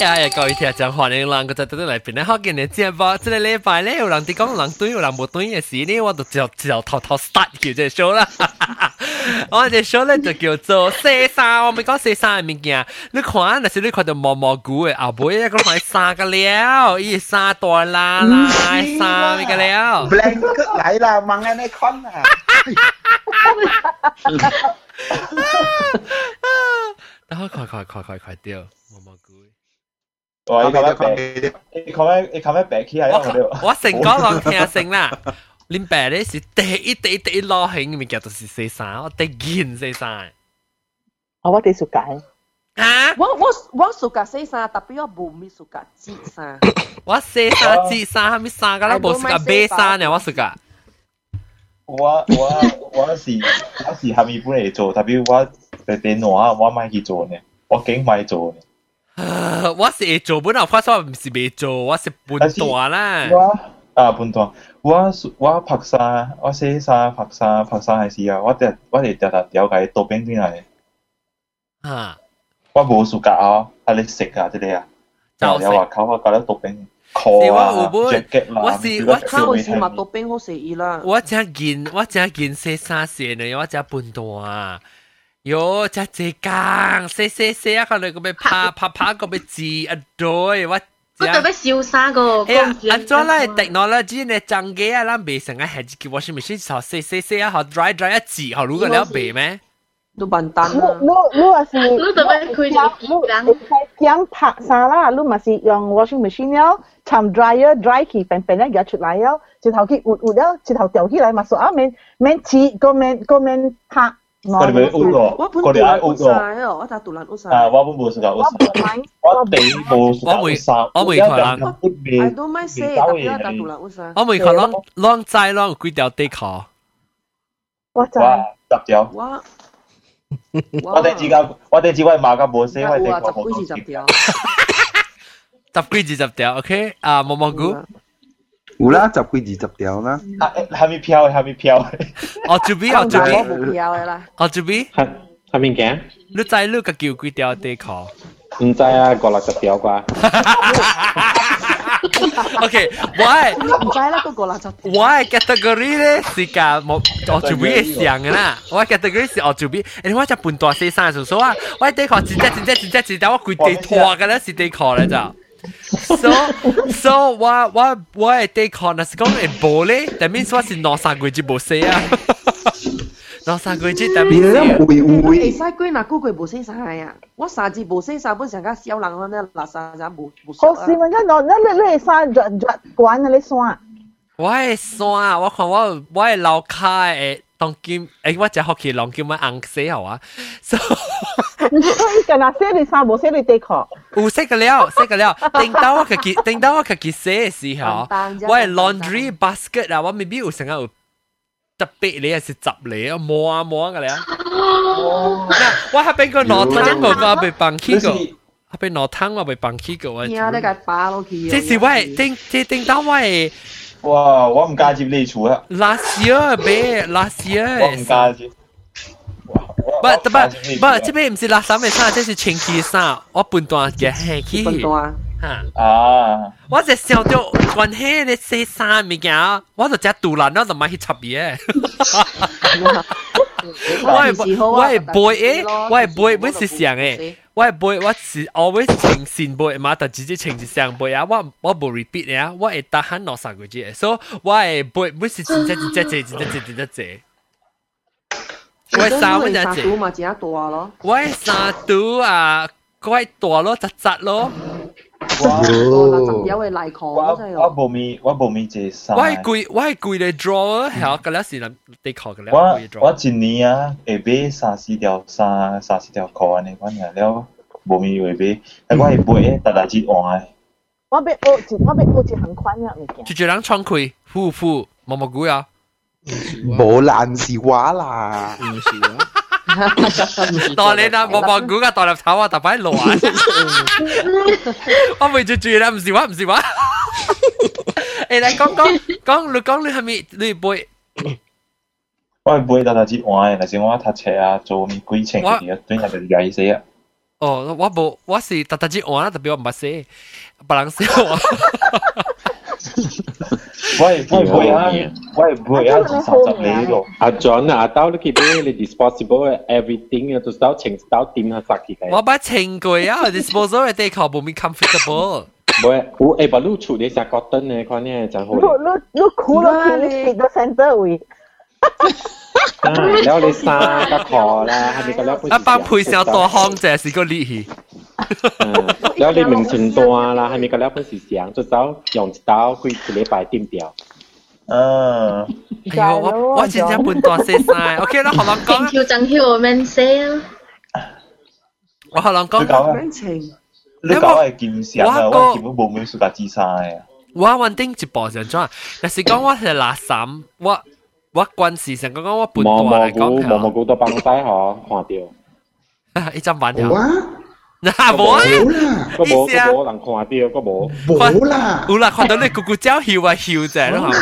呀呀！各位听众，欢迎人个在度嚟边咧，好见你节目，即系礼拜咧有人哋讲人对，有人冇对嘅事呢，我就就就偷偷 start 叫只 show 啦。我只 show 咧就叫做四三，我咪讲四三嘅物件。你看，那是你看到毛毛菇嘅，后尾一个买三个了，伊三大啦啦，三个了。 blanket 嚟啦，问下你 con 啊。等我快快快快快掉毛毛菇。 我你讲咩病？你讲咩？你讲咩病起嚟？我我成讲浪听成啦。恁爸咧是第一第一第一攞起嘅物件就是四三，我第见四三。哦，我哋熟解。啊！我我我暑假四三，特别我冇咪暑假节三。我四三节三，系咪三个啦？冇暑假八三呢？我暑假。我我我是我是下面本嚟做，特别我喺电话我咪去做呢，我竟咪做呢。 我是会做，本来发说唔是未做，我是半段啦。我啊半段，我我拍沙，我写沙拍沙拍沙系时啊，我哋我哋日日有解到边边嚟。啊！我冇暑假啊，系你食啊啲你啊，就有话靠我搞得到边。是我有本，我是我我是麦到冰好食意啦。我只见我只见四三线呢，我只半段。 哟，只只讲，死死死啊！可能佢咪拍拍拍個咪字啊對，我我特別瀟灑個。哎呀，啊做啦，technology 呢，真嘅啊，咱未成啊，係叫 washing machine 學死死死啊，學 dry dry 一字，學如果你要背咩？都笨蛋啦！你你話是，你特別佢就講拍衫啦，你咪是用 washing machine 了，摻 dryer dry 佢平平咧夾出來了，之後佢捂捂了，之後掉起來嘛，所以啊，免免切，個免個免拍。これ咪 out 喎，我哋係 out 喎。我就獨立 out 曬。啊，我本冇時間 out 曬。我哋冇時間 out 曬。我未可能。I don't mind say，但係我獨立 out 曬。我未可能，浪仔浪幾條地球？我就十條。我我哋自家，我哋自位馬甲冇寫，我哋講好多條。十幾二十條，OK？啊，毛毛菇。有啦，十几二十条啦。下面飘，下面飘。哦，住边？哦，住边？冇飘嘅啦。哦，住边？下下面嘅？你知你个叫几条地壳？唔知啊，过六十条啩。 OK，我系唔知啦，嗰个垃圾。我系 category 咧是㗎，冇我住边嘅上嘅啦。我系 category 是我住边，诶我只半大四三数数啊，我地壳真真真真真真真，我攰地拖嘅咧是地壳咧就。 So, so what what what a day corner is going in boree? that means what is not a great job boss here, not a great job, that means not a great work. It's not going to be a good job boss here, not a great work. What's a job boss here, someone's going to get a job like someone else, not a great job like someone else. What's a job? What's a low car? 当剑诶，我只学期浪剑乜硬死好啊！所以近啊，写你衫冇写你地壳。有识嘅了，识嘅了。顶到我佢顶到我佢佢写嘅时候，我系 laundry basket 啊，我未必有成日有特别你系是十嚟啊，摸啊摸嘅咧。我喺边个攞汤个个被放起个，喺边攞汤我被放起个。系啊，你个巴落去。即是我系顶即顶到我系。 哇！我唔介接你厝啦。 Last year 呗，last year。我唔介接。不不不，这边唔是垃圾嘅衫，这是清洁衫。我半段嘅系去。半段。吓！啊！我就想到关系你洗衫物件，我就只杜兰，我就买去插嘢。 我系我系背诶，我系背本是上诶。我系背，我是 always 情线背嘛，但自己情是上背啊！我我冇 repeat 啊，我系打喊落三个字，所以我系背，本是真真真真真真真真真真。我系三个真真。嘛，只大咯。我系三度啊，我系大咯，杂杂咯。 哇！有嘅泥矿我我冇咪我冇咪借衫。我系攰，我系攰嚟 draw 系个咧是谂地壳嘅咧。我我一年啊，会买三四条衫、三四条裤安尼款啊，了冇咪会买，但我系买特大只换嘅。我买我一我买我一行款嘅物件。就就人创开，呼呼毛毛菇啊！冇烂事话啦， 唔是啊。当你啦，毛毛菇嘅大粒头啊，特摆落啊！我未住住啦，唔是话唔是话。诶，嚟讲讲讲，你讲你系咪你背？我系背特大只换嘅，但是我读册啊，做咪规程嘅，对人哋曳死啊！ 哦，我冇，我是特特之换啦，特别我唔系写，别人写我。 喂喂喂啊！喂喂啊！三十厘咯。阿 John 啊，到你记得你 disposable everything 啊，都到情到点下杀起嘅。我把清过啊，disposal 嘅地球冇咪 comfortable。唔系，我诶把路处理下 cotton 呢，看呢真好。你你你酷咯，clinic 个 center 位。 啊，了你三個 call 啦，係咪個了？啊，幫配少多康者是個利器。了你明存多啦，係咪個了？本事上，就走用一刀，佢一禮拜掂掉。嗯，哎呦，我我真正本多些晒，OK 啦，學人講。Thank you，真 Q，我 man 些啊。我學人講。你講係劍上啊，我根本冇咩書架知晒啊。我穩定一步上咗，但是講我係垃圾，我。我关事上讲讲我半段嚟讲，毛毛菇都帮晒嗬，看掉。一阵玩条。嗱冇啊，个冇个冇人看掉，个冇。冇啦，有啦，看到你咕咕叫笑啊笑啫咯。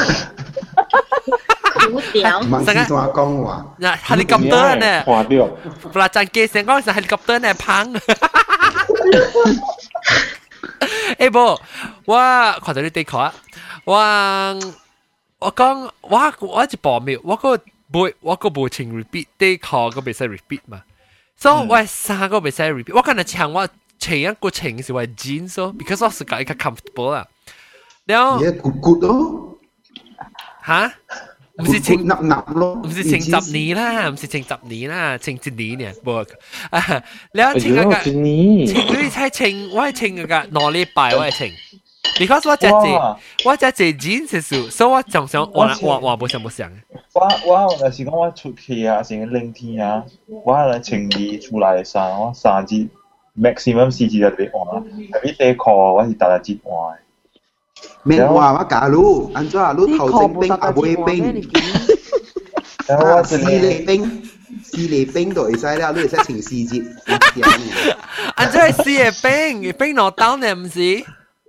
好屌！唔系同我讲话。嗱，helicopter 呢？看掉。不啦，阵机成讲系 helicopter 呢，砰！诶不，我看到你对口，我。 我讲我我一步没有，我个冇我个冇情 repeat，啲课个未使 repeat 嘛，所以我三个未使 repeat，我可能唱我前一个情是为 jeans 咯，because 我是个一个 comfortable 啊，然后 yeah good good 咯，吓？唔是情纳纳咯，唔是情十年啦，唔是情十年啦，情一年呢，冇啊，然后情嗰个情你系情，我系情嗰个两礼拜我系情。 because 我只只我只只 jeans 数，所以我常常我我我冇想冇想。我我有时讲我出去啊，成个冷天啊，我系穿衣出来衫，我三至 maximum 四至就俾换啦，特别啲裤我是特特节换。免话我假如按照你头正冰啊会冰，然后我四嚟冰。四嚟冰都会使啦，你会使穿四节。按照系四嚟冰，冰落刀呢唔是？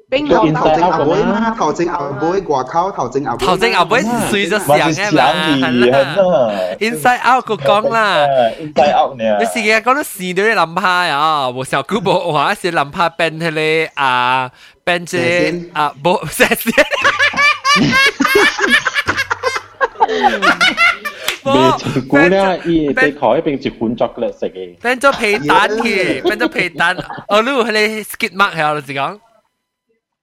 冰头头正牛杯嘛，头正牛杯外口头正牛杯，头正牛杯随着想嘅嘛，系啦。Inside out 个讲啦，Inside out 呢？你时嘅讲到试到啲谂下啊，冇时候估冇话是谂下变系你啊变只啊冇射线。未食过咧，伊地壳一边一款 chocolate 食嘅。变咗皮蛋嘅，变咗皮蛋。哦，你系你 skid mark 系我哋讲。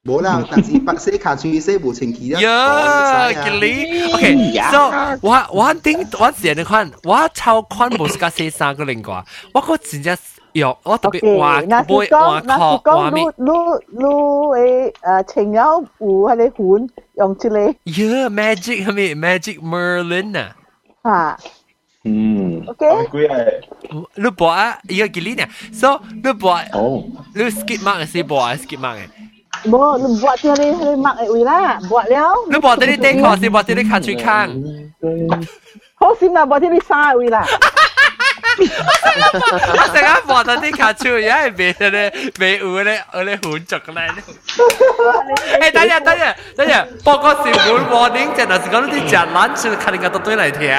冇啦，但是白色卡住色无情期啦。呀，吉利，OK，so 我我顶我前你看，我超看无是个四三个零挂，我个真正有我特别画背画壳画面。你你诶诶情有有系你款用出嚟。呀，magic 系咪 magic Merlin 啊？啊。嗯，OK。贵系。你播啊，依个吉利呢？so 你播，哦，你 skip mark 系播啊，skip mark 嘅。 冇，你 buat 啲你你 mark 嘅位啦，buat 了。你 buat 啲你顶壳先，buat 啲你 country 坑。好先啦，buat 啲你沙位啦。我成日 buat 到啲 country，而家系俾咧俾有咧有咧混浊咧。诶，等阵等阵等阵，报告小妹 warning，就系讲啲只撚住，肯定个都对嚟听。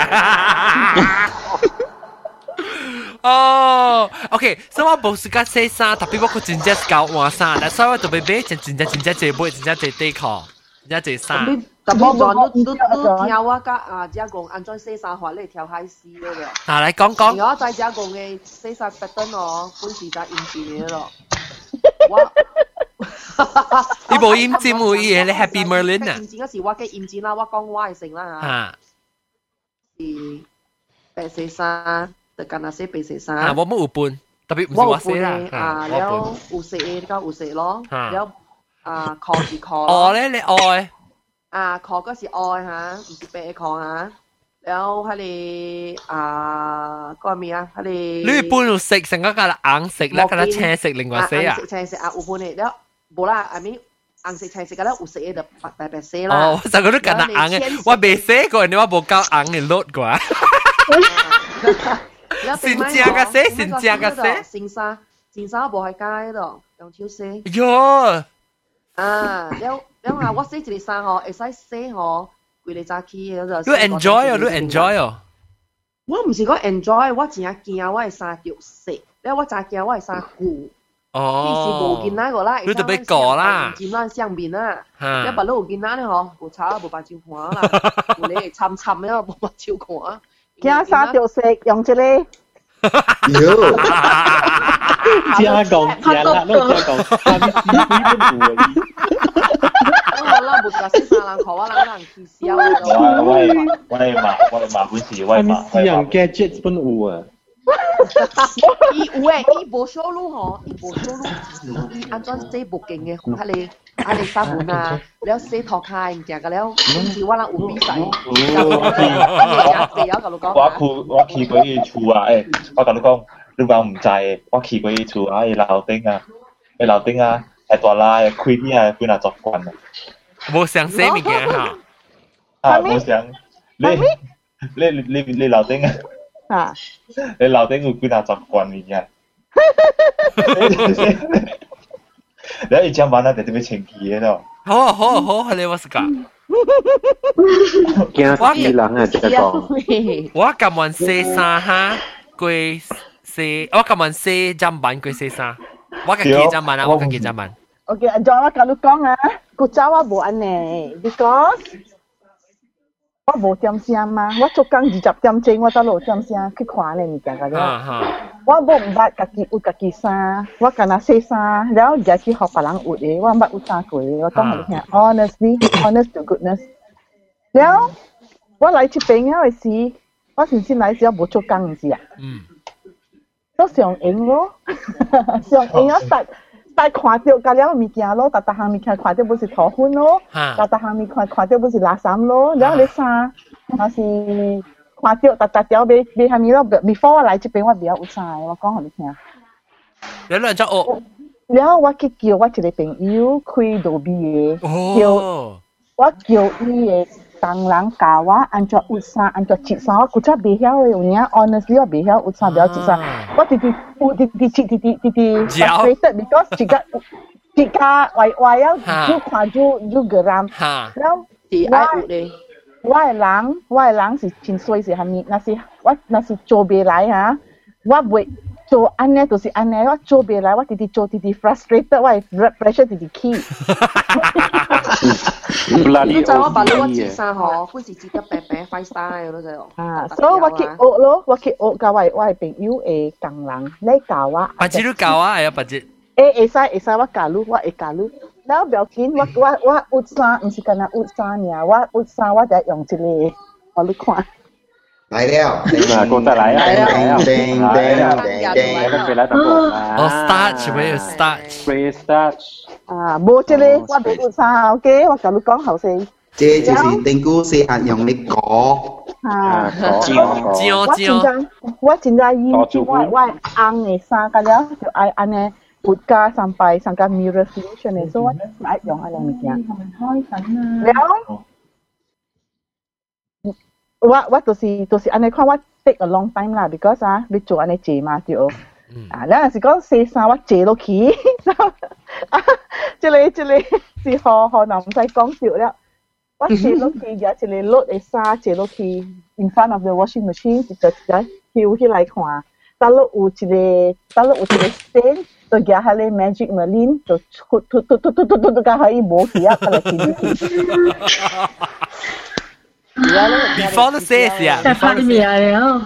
哦，OK，所以我冇时间写衫，特别我个真正教换衫，但所以我特别买真真正真正借买真正借底裤，真正借衫。特别咗都都都跳啊！家啊，只讲安装写衫法你跳海丝嗰个。啊，嚟讲讲。我再只讲嘅写衫特登哦，本时就印字嘅咯。我。你冇印字冇嘢，你 Happy Merlin 啊？印字嗰时我嘅印字啦，我讲我系成啦吓。啊。是白写衫。 特干那些白色衫。啊，我冇有半，特别唔是我写啦。啊，แล้ว有色嘅ก็有色咯。แล้ว啊，คอ是คอ。哦咧，你爱。啊，คอก็是爱吓，唔是白คอ吓。แล้ว佢哋啊，个咩啊？佢哋。你半有色，成个个硬色咧，个青色另外色啊。色青色啊，有半嘅，แล้ว冇啦，I mean。硬色青色嘅咧，有色嘅就白白白色啦。哦，就嗰啲咁硬嘅，我未写过，你话冇够硬嘅 load 啩？ 先正嘅写，先正嘅写。先生，先生无喺街度，用超写。哟！啊，了了啊，我写一个衫嗬，会使写嗬，规日早起嗰度。你 enjoy 哦，你 enjoy 哦。我唔是讲 enjoy，我真系惊我嘅衫着色， 咧我早惊我系生股，哦，呢是无见那个啦，你就俾过啦见咱上面啦，吓一白都有见那咧嗬，无炒无白照看啦，有你系参参咧无白照看。 惊沙条食用这里，哟，加讲加啦，都加讲，下面死鬼都冇啊！我啦，无个识三人学我人人气笑。我我系我系马我系马本事，我系下面马死人 gadget 本有啊！ 伊有诶，伊无收入吼，伊无收入，伊安怎这无劲嘅，迄个迄个新闻啊，了洗头开唔食个了，是我人有比赛，有甲你讲。我去我去过伊厝啊，诶，我同你讲，你讲唔知嘅，我去过伊厝啊，伊楼顶啊，伊楼顶啊，系大拉嘅，开啲啊，几难作惯啊，冇想写物件吓，啊，冇想你你你你你楼顶啊， 啊，你楼顶有几难作惯嘅嘢。你一讲完啊，就特别清气嘅咯。好啊好啊好啊，你我是讲，惊死人啊！即系讲，我今晚写衫哈，佢写我今晚写砧板佢写衫，我嘅记砧板啊，我嘅记砧板， OK，阿 John 我甲你讲啊，古早我无安尼，because 我无点声嘛，我做工二十点钟，我走路点声去看呢物件个啊了。哈，我冇唔捌家己有家己衫，我干那洗衫，然后日去学别人有嘅，我唔捌有衫过嘅，我讲你听，honestly，honest to goodness。然后我嚟这边嗰时，我先先嚟时我冇做工唔是啊，嗯，都上映咯，上映啊， 带看到噶了物件咯，逐逐项物件看到不是头昏咯，逐逐项物件看到不是垃圾咯，然后你衫，还是看到逐逐条俾俾下面咯，before 我来这边我比较有衫，我讲互你听。然后就哦，然后我去叫我一个朋友开 d 的叫我叫伊诶。工人教我按照有衫，按照切衫，我古早袂晓嘅，有影 honestly 我袂晓有衫，袂晓切衫，我直直有直直切直直直直嚼 frustrated because 一个一个歪歪啊，就看就就个人，吓，然后是爱有咧，我嘅人，我嘅人是真衰是虾米？那是我那是做袂来哈，我袂做安尼就是安尼，我做袂来，我直直做直直 frustrated，我系 blood pressure 直直起。 唔難啲，我真係我扮到我折山嗬，嗰時折得白白快曬嗰種。啊，所以話佢惡咯，話佢惡，佢話：我係變 U A 蟑螂，你搞我。把支嘢搞我，我要把支。誒誒曬誒曬，我搞你，我誒搞你。你唔好緊，我我我有三，唔係咁啦，有三嘅。我有三，我再用支嚟，我你看。Lại đeo. Mà cô ta lại á. Đen đen đen đen. Oh starch, where is starch? Where is starch? À, bố chơi đi, qua tụi con sao kế, qua cả lúc con hậu xì. Chế chỉ xin tình cú xì hạt dòng lý có. À, chiều chiều chiều. Quá chính ra yên, quá quá ăn này sao cả đó, cho ai ăn này Utka sampai sangka mirror solution. So what is that yung alam niya? Hoy, sana. Now, 了。我我就是就是安尼看，我 take a long time 啦，because 啊，你做安尼坐嘛对。啊，有阵时讲洗衫我坐落去，啊，即个即个是可可能唔使讲笑了。我坐落去有一个攞嘅衫坐落去，in front of the washing machine，就就跳起来看。但系有一个，但系有一个 stain，就夹下你 magic marine，就突突突突突突突夹可以摸起啊，嚟见到。 before 都写是啊在拍米了，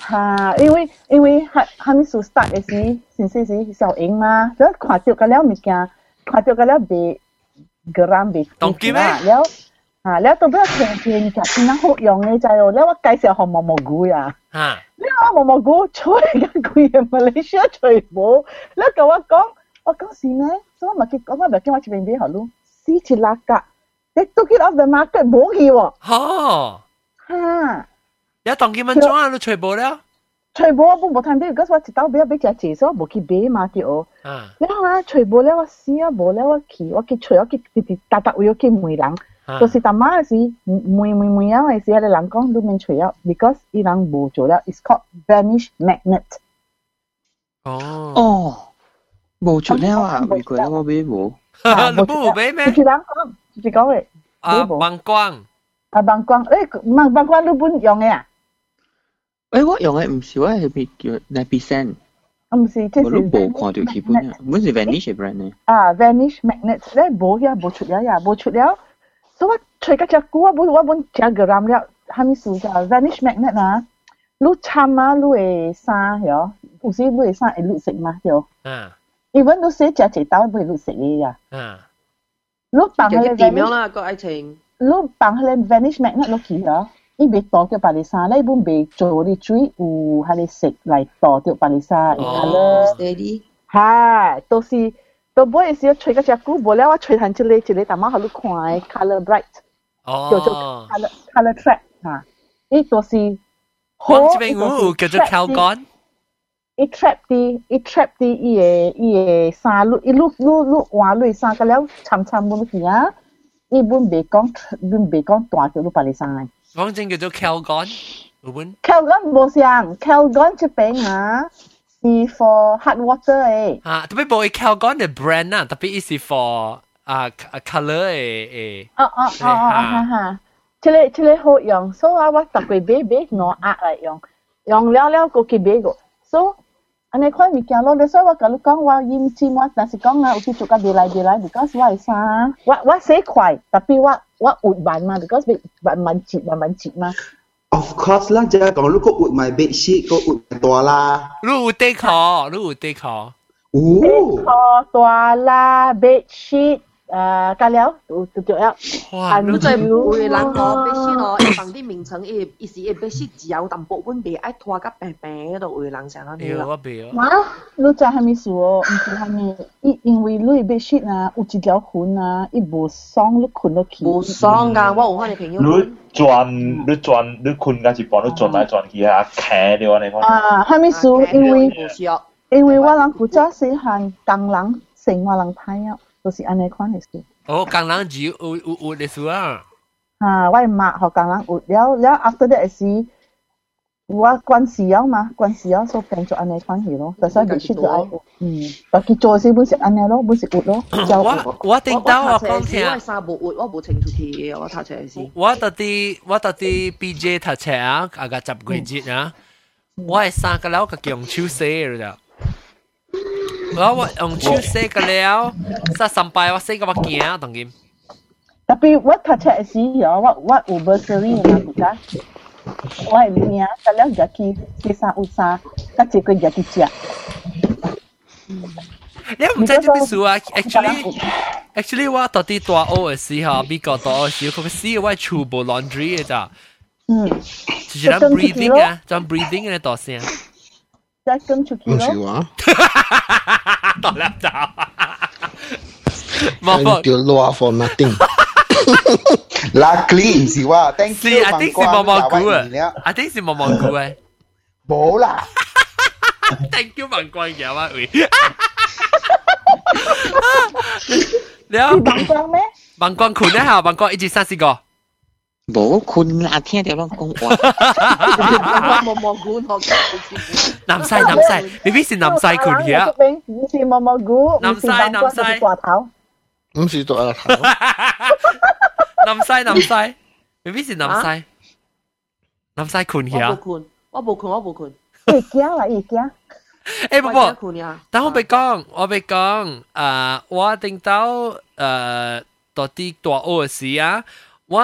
哈，因为因为还还没数 start 嘅时，先先是小英嘛，然后看到个了物件，看到个了被个人被当机咩了啊，了到尾平平就点样好用嘅就系，了我介绍学毛蘑菇呀，吓，了我毛蘑菇吹嘅贵嘅马来西亚吹冇，了跟我讲，我讲是咩？所以我咪结，我咪叫我这边俾学咯，四千六格， 你 took it off the market 冇去喎，哦，哈。有当几蚊钟啊，都吹冇了，全部我冇冇睇到，嗰时我一刀俾俾只字，所以我冇去买嘛啲我。啊，你睇下，全部咧我试啊，冇咧我去，我去吹，我去直直搭搭位，我去梅人。就是大妈嘅时，梅梅梅啊嘅时，你人讲都免吹啊，because 伊人冇做了，it's called vanish magnet。哦，哦，冇出了啊，美国我买冇。你冇俾咩？住人讲， 住讲嘅。啊，曝光。啊，曝光，诶，曝曝光都本用嘅啊？诶，我用嘅唔少啊，系咪叫 nine percent？ 啊唔是，即是我都冇看到基本啊，本是 Vanish 嘅 brand 呢。啊，vanish magnet 咧冇呀，冇出了呀，冇出了。所以我吹嗰只股，我本我本只 gram 了，系咪数噶？vanish magnet 啊，你参啊，你会衫哟，有时你会衫会绿色嘛哟。啊你揾到写只只刀会绿色嘅呀。啊， 你绑佢就点样 vanish，啦个爱情？你绑佢 vanish magnet 落去啊。伊袂倒掉白里衫，你本袂做啲水有迄个色嚟倒掉白里衫，伊 colour。 steady，系，到时到尾时吹嗰只股，无了我吹弹一个一个，淡仔互你看嘅 colour bright，叫做哦， colour colour trap 吓。伊到时我这边有叫做 Calgon， 伊 trap 啲，伊 trap 啲伊个伊个衫碌，伊碌碌碌换落衫，个了参参满去啊！伊本袂讲，本袂讲大条碌白里衫。讲真叫做 Calgon，有本 Calgon 无像，Calgon 这边啊是 for hot water 诶。啊，特别冇 Calgon 嘅 brand 啊，特别伊是 for 啊 color 嘅诶，哦哦哦哦哈哈，即个即个好用，所以我我特别买买攞压嚟用，用了了个去买个，所以 安尼款物件咯，所以我甲你讲，我厌尖我，但是讲啊，有去做甲别来别来，because 我系啥，我我写快，特别我我活慢嘛，because 慢慢折慢慢折嘛， Of course 啦，就系讲如果活埋 bed sheet，个活埋多啦。你有 decor，你有 decor，哦，拖大啦，bed sheet， 誒，加了有有 有了，哇，你你即係唔會人哦，必須哦，要放啲名稱，伊伊是會必須只有淡薄本袂愛拖甲平平嗰度會人成日哎啦。我袂哦，哇，你知係咪事哦？唔是係咪？因因為你 bed sheet 啊，有一條痕啊，伊無爽，你困落去。無爽㗎，我有我哋朋友你講，轉你轉你困嗰一半，你轉來轉去啊，卡掉你看。啊，係咪事？因為無熟，因為我人古早細漢工人生活人歹啊，就是安尼款嘅事。哦，工人只有有有有的事啊，啊，我妈学工人活了了，after that 是我关事了嘛，关事了所变做安尼款去咯，就所以必须就爱活。嗯，但佢做时本是安尼咯，本是活咯，就我我我顶到我我读册讲听时我。系衫无活，我无清出去嘅，我读册时。我到啲我到啲 BJ 读册啊，啊个十几节啊，我系三个了个用手写了。 我我用手写个了，三三拜我写个我惊当然。特别我读册时有我我有 bursary 嘛，古早。我系领，但了入去四三五三，甲一个入去食。你唔知做咩事啊？actually actually 我到啲大学嘅时候，美国大学嘅时候，佢个时我全部 laundry 嘅咋，嗯，就是咱 breathing 啊，咱 breathing 嘅大声， 再跟出去唔是咯。话，大粒就。冇冇。叫 law for nothing。 Luckily 唔是话，thank 是 you ，I think 是毛毛菇啊，I think 是毛毛菇诶冇啦， ，thank you 文光嘅啊喂，了是盲光咩？文光困一下，文光一至三四个， 冇困難，聽到攏講話，冇冇困好。南西南西，你邊是南西困去啊？唔是冇冇困，南西南西掛頭，唔是掛頭。南西南西，你邊是南西？南西困去啊？我冇困，我冇困，我冇困。會驚啦，會驚。誒，不不，但我咪講，我咪講，誒，我定到誒，到啲大澳時啊，我。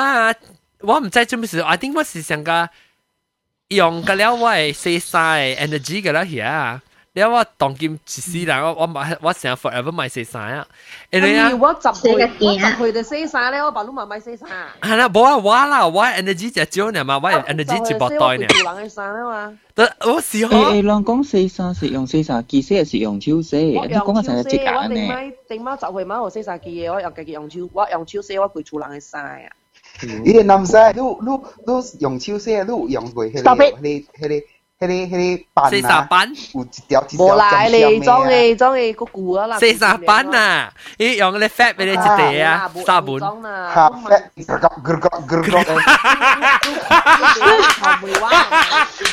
我唔知做咩事，I think 我是想个用个了我系细细 energy 个啦嘢，了我当今一世人，我我买我成日 forever 买细细啊，因为啊，我十岁，写个我件十岁就写晒咧，我把撸埋买写晒。系啦，冇啊，我啦，我 energy 就少呢嘛，我 energy 一百袋呢，做人嘅衫啊嘛。但我是诶可诶，乱讲四三是用四三机，写系用手写，我你讲嘅就系只我眼呢。定买定买十岁买我写晒嘅嘢，我又继续用手，我用手写我攰做人嘅衫啊。 伊个男仔，你你你用手写，你用过迄个迄个迄个迄个迄个板四十啊，版。有一条一条无啦，你装嘅。嘅装嘅个股啊啦。四十版啊！咦，用你 fat 俾你一地啊，三本。装啦。咖啡，格格格格格格。头梅话，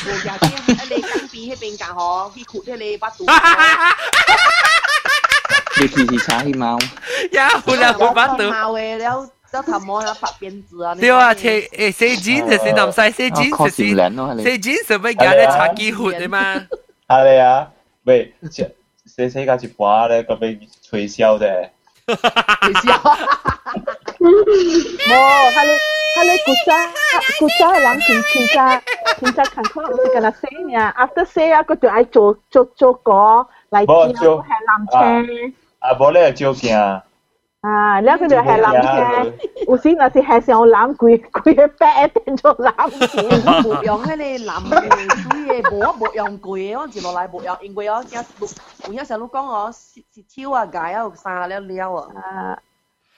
无日先喺你江边迄边间河，去ขุ迄你把肚。你其实查起猫，呀，好啦，好把到。猫嘅，了 了头毛啊，白辫子啊。对啊，切诶，四剪就是南西，四剪靠就是少人咯，系你。四剪是咪拣你茶几活的嘛？系你啊， 喂，洗洗加一半咧，个俾吹箫啫。吹箫。冇，系你系你古早古早嘅人前前阵前阵看可能是跟他洗呢，after 洗啊，佢就爱做做做歌嚟叫系蓝车。啊，无咧照镜。 啊！你嗰度係諗嘅，有時我是係想諗佢佢嘅 back 變咗諗嘅，冇用嘅你諗嘅，佢嘅冇冇用佢嘅，我接落嚟冇用，因為我有我有時候講我舌舌超啊，解啊，生啊，你你啊。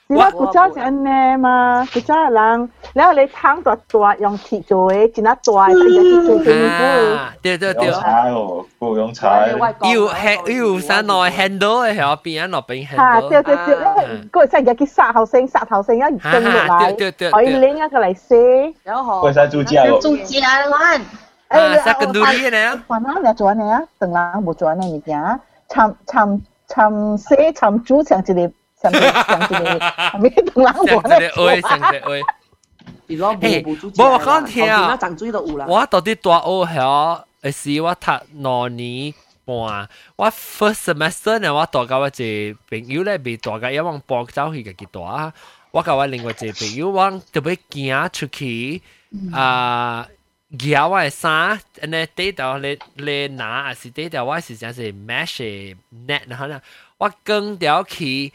你要鼓掌是安尼吗？鼓掌的人，然后你汤大大用铁做的，真啊一，大一去做什么？对对对，用柴哦，不用柴。又黑又山路很多的，还要边安路边很多。对对对，过山人家去杀头生，杀头生要蒸落来，对对对，可以拎一个来食。然后过山猪脚，猪脚卵。哎，杀更多的呢？管他俩转呢，等人不转呢，你讲，参参参蛇参猪像这里。上一个，咪同人讲咧。上一个，上一个。嘿，我我讲听啊，我我到底大学系诶是我读两年半，我 first semester 呢，我大家我一个朋友咧，未大家一往博走去嘅几大，我甲我另外一个朋友往特别行出去啊。夹我嘅衫，安尼底到你你拿，还是底到我是真系 mesh net 可能我更条去。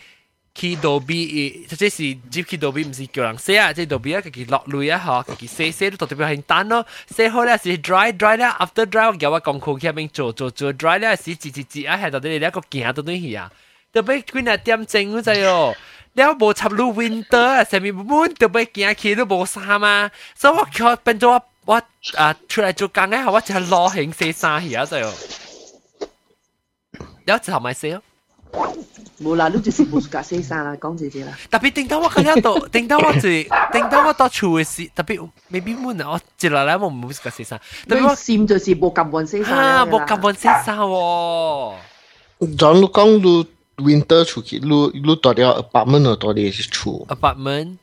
去倒闭，即是接去倒闭，毋是叫人洗啊，即倒闭啊，家己落泪啊，吼，家己洗洗都特別很單咯，洗好咧是 dry dry 咧，after dry 我叫我講苦起面做做做 dry 咧是擠擠擠啊，係到底你一個行到對去啊，特別幾廿點鐘嗰陣哦。了無插入 winter 啊，上面滿特別行起都無衫啊，所以我叫變咗我我啊出嚟做工嘅，我就攞興洗衫去啊，就，了之後咪洗咯。冇啦，你就是冇格死晒啦，讲姐姐啦。特别定到我嗰一度，定到我住，定到我到处嘅事，特别未必闷啊！我接落嚟我唔冇格死晒，特别我闪就是冇咁运死晒啊，冇咁运死晒喎。John 你讲你 winter 出去，你你到底 apartment 或到底是厝？apartment。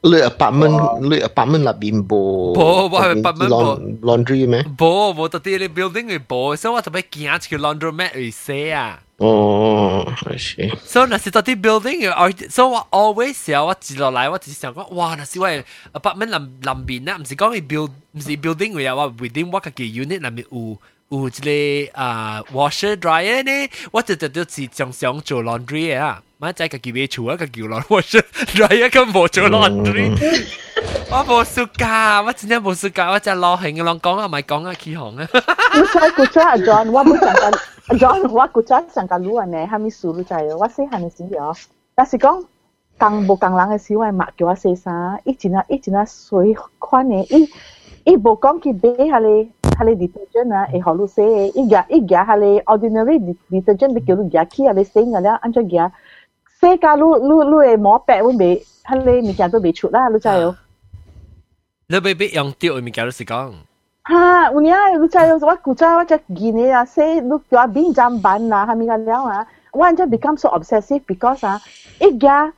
你 apartment 你 apartment 入边冇冇冇 apartment 冇 laundry 咩？冇冇，特啲你 building 嘅冇，所以我特别惊去 laundromat 去写啊。 哦，I see。所以那是到啲 building 嘅，所以我 always 有我接落嚟，我只想讲，哇，那是我 apartment 临临边啦，唔是讲佢 build，唔是 building 嘅，我 within 我嘅 unit 里面有。有一个啊 washer dryer 呢，我就就就是常常做 laundry 啊， má chạy cả kiểu chùa cả kiểu lọt vô rồi cái bộ chùa lọt đi má bộ sư ca má chính là bộ sư ca má chạy lo hình lòng con à mày con à kỳ hồng à cú chạy cú chạy John wa bu chẳng cả John wa cú chạy cả luôn nè hami sù lu chạy wa sẽ hami xin đó ta sẽ con càng bộ càng lắng cái xíu mà kiểu wa sẽ sa ít chỉ là ít chỉ là suy khoan nè ít ít bộ con kỳ bé hà lê detergent na e holu se e ga e ga ordinary detergent be kelu ga ki hale se ngala anja ga gya se ka lu lu lu e mo pe wo be hale mi kya to be chu la lu cha yo 你被被用掉咪搞到是讲。哈，有呀，lu cha yo 我古早我只见你啊，say lu 叫边站板啦，系咪个了啊？我 just become so obsessive because 啊，一家。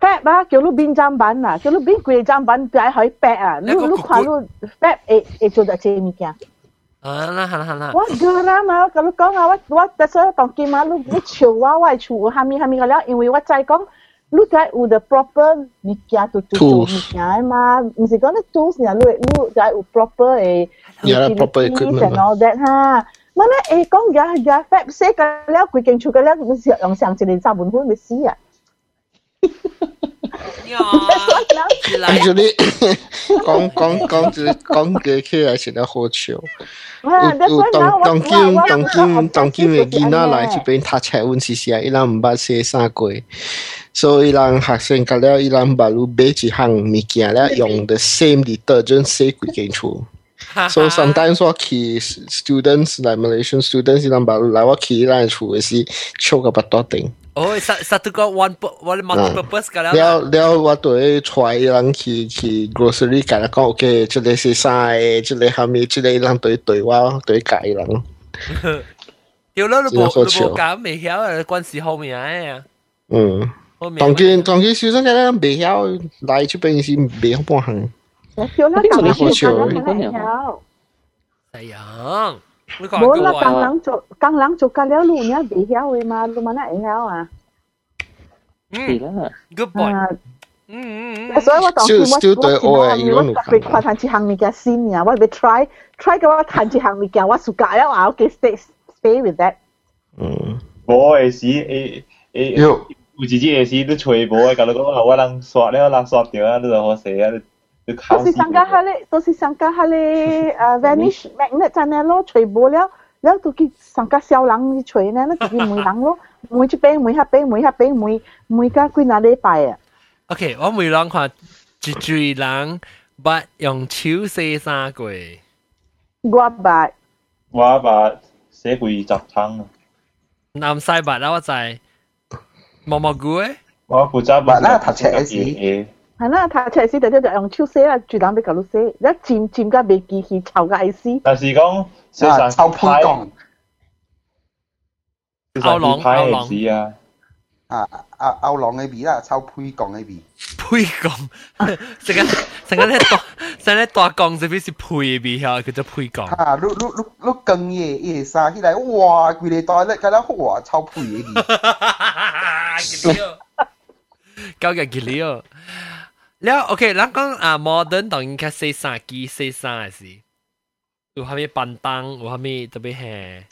fat 啊，叫你边站板啊，叫你边几站板就系可以 fat 啊，你你看你 fat 会会做得这物件。 啊啦系啦系啦。我 geram 啊，咁你讲啊，我我但系当见嘛，你你笑我我厝下面下面个了，因为我再讲。你在有的 proper 物件做做做物件嘛，唔是讲你 tools 呀，你你在有 proper 诶 utilities and all that 哈。乜咧诶讲嘅嘅 fat 写嘅了，佢劲出嘅了，你是用上 你啊，你啊，对。讲讲讲著讲过去也是咧，好笑。有有当当今当今当今的囡仔来这边读册，阮是是啊，伊人毋捌说三过。所以让人学生教了伊人毋捌路买一项物件了，用 the same detergent seek 过件厝。所以 sometimes 我去 students，来 Malaysian students，伊人毋捌路来，我去伊人厝的是超甲欲多顶。顶。Oh, satu ko one one multi purpose ka lang. 了了，我对带人去去 grocery 甲人讲，OK，这个是啥诶？这个后面这个人对对我对解人。有啦，你冇你冇讲未晓啊？关系后面啊。嗯。当今当今小生嘅人未晓来这边是未晓半行。有啦，讲好笑，系啊。 冇啦，工人 做工人做紧了路呢，未晓嘅嘛，路乜那会晓啊？嗯，good boy。嗯嗯，所以我当时我我我我特别看弹一项物件先呀，我会 try try 嘅我弹一项物件，我暑假了啊，OK stay stay with that。嗯，我嘅时诶诶，有一日嘅时你吹无嘅，甲你讲话我人刷了，人刷掉啊，你就好势啊， 你都是上家下咧，都是上家下咧，诶 vanish magnet 真系咯，吹无了，了都去上家小人去吹呢，那自己每人咯，每一边每一边每一边每每家几哪礼拜啊。OK，我每人看一嘴人捌用手洗衫过。我捌，我捌洗过十汤。南西捌啦，我知。毛毛菇诶，我负责捌啦，读册时。 系啦，读册时就就用手洗啦，嘴人俾搞到洗，一沾沾甲未机器臭甲 I C。但是讲洗衫臭配讲。欧郎欧郎啊。啊啊欧郎嘅味啦，抽配讲嘅味。配讲，成日成日咧大成日咧大讲就表示配嘅味吓，叫做配讲。啊，你你你你更嘢嘢生起来，哇！佢哋袋咧，佢咧哇抽配嘅味。搞嘅结了。 แล้วโอเคแล้วก็อ่าโมเดิร์น当然แค่洗衫机洗衫嘅事，有下面板凳，有下面特别系。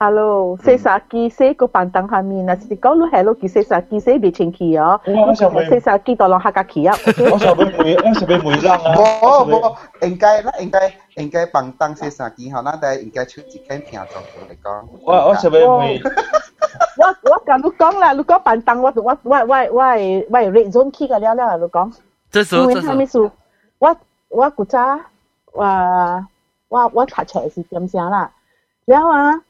Hello，洗衫机洗个板凳下面啊，是讲你系咯，佢洗衫机洗未清气哦，我想洗衫机当落下架气啊。我想俾梅，我想俾梅生啊。冇冇，应该啦，应该应该板凳洗衫机好，那但系应该出一间片状嚟讲。我我想俾梅。我我讲你讲啦，你讲板凳，我我我我我我 red zone 去个了了，你讲。 这时候，这时候。数，我我古早，我我我读册是点声啦，然后啊。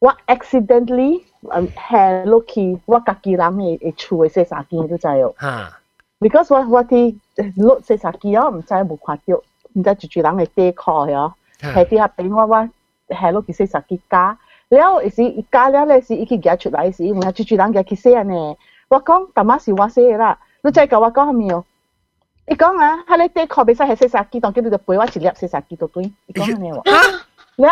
我 accidentally 系落去我家己人嘅嘅厝嘅洗衫机都知哦。吓！because 我我啲落洗衫机我唔知冇看到，唔知住住人嘅底裤哦，系啲下俾我我系落去洗衫机加，然后是一加了咧是一去夹出来是，因为住住人夹去洗呢。我讲大妈是我洗啦，你再教我讲系咪哦？ 伊讲啊，他咧底裤袂使下些啥机动，叫你着背我一粒些啥机动短。伊讲安尼。了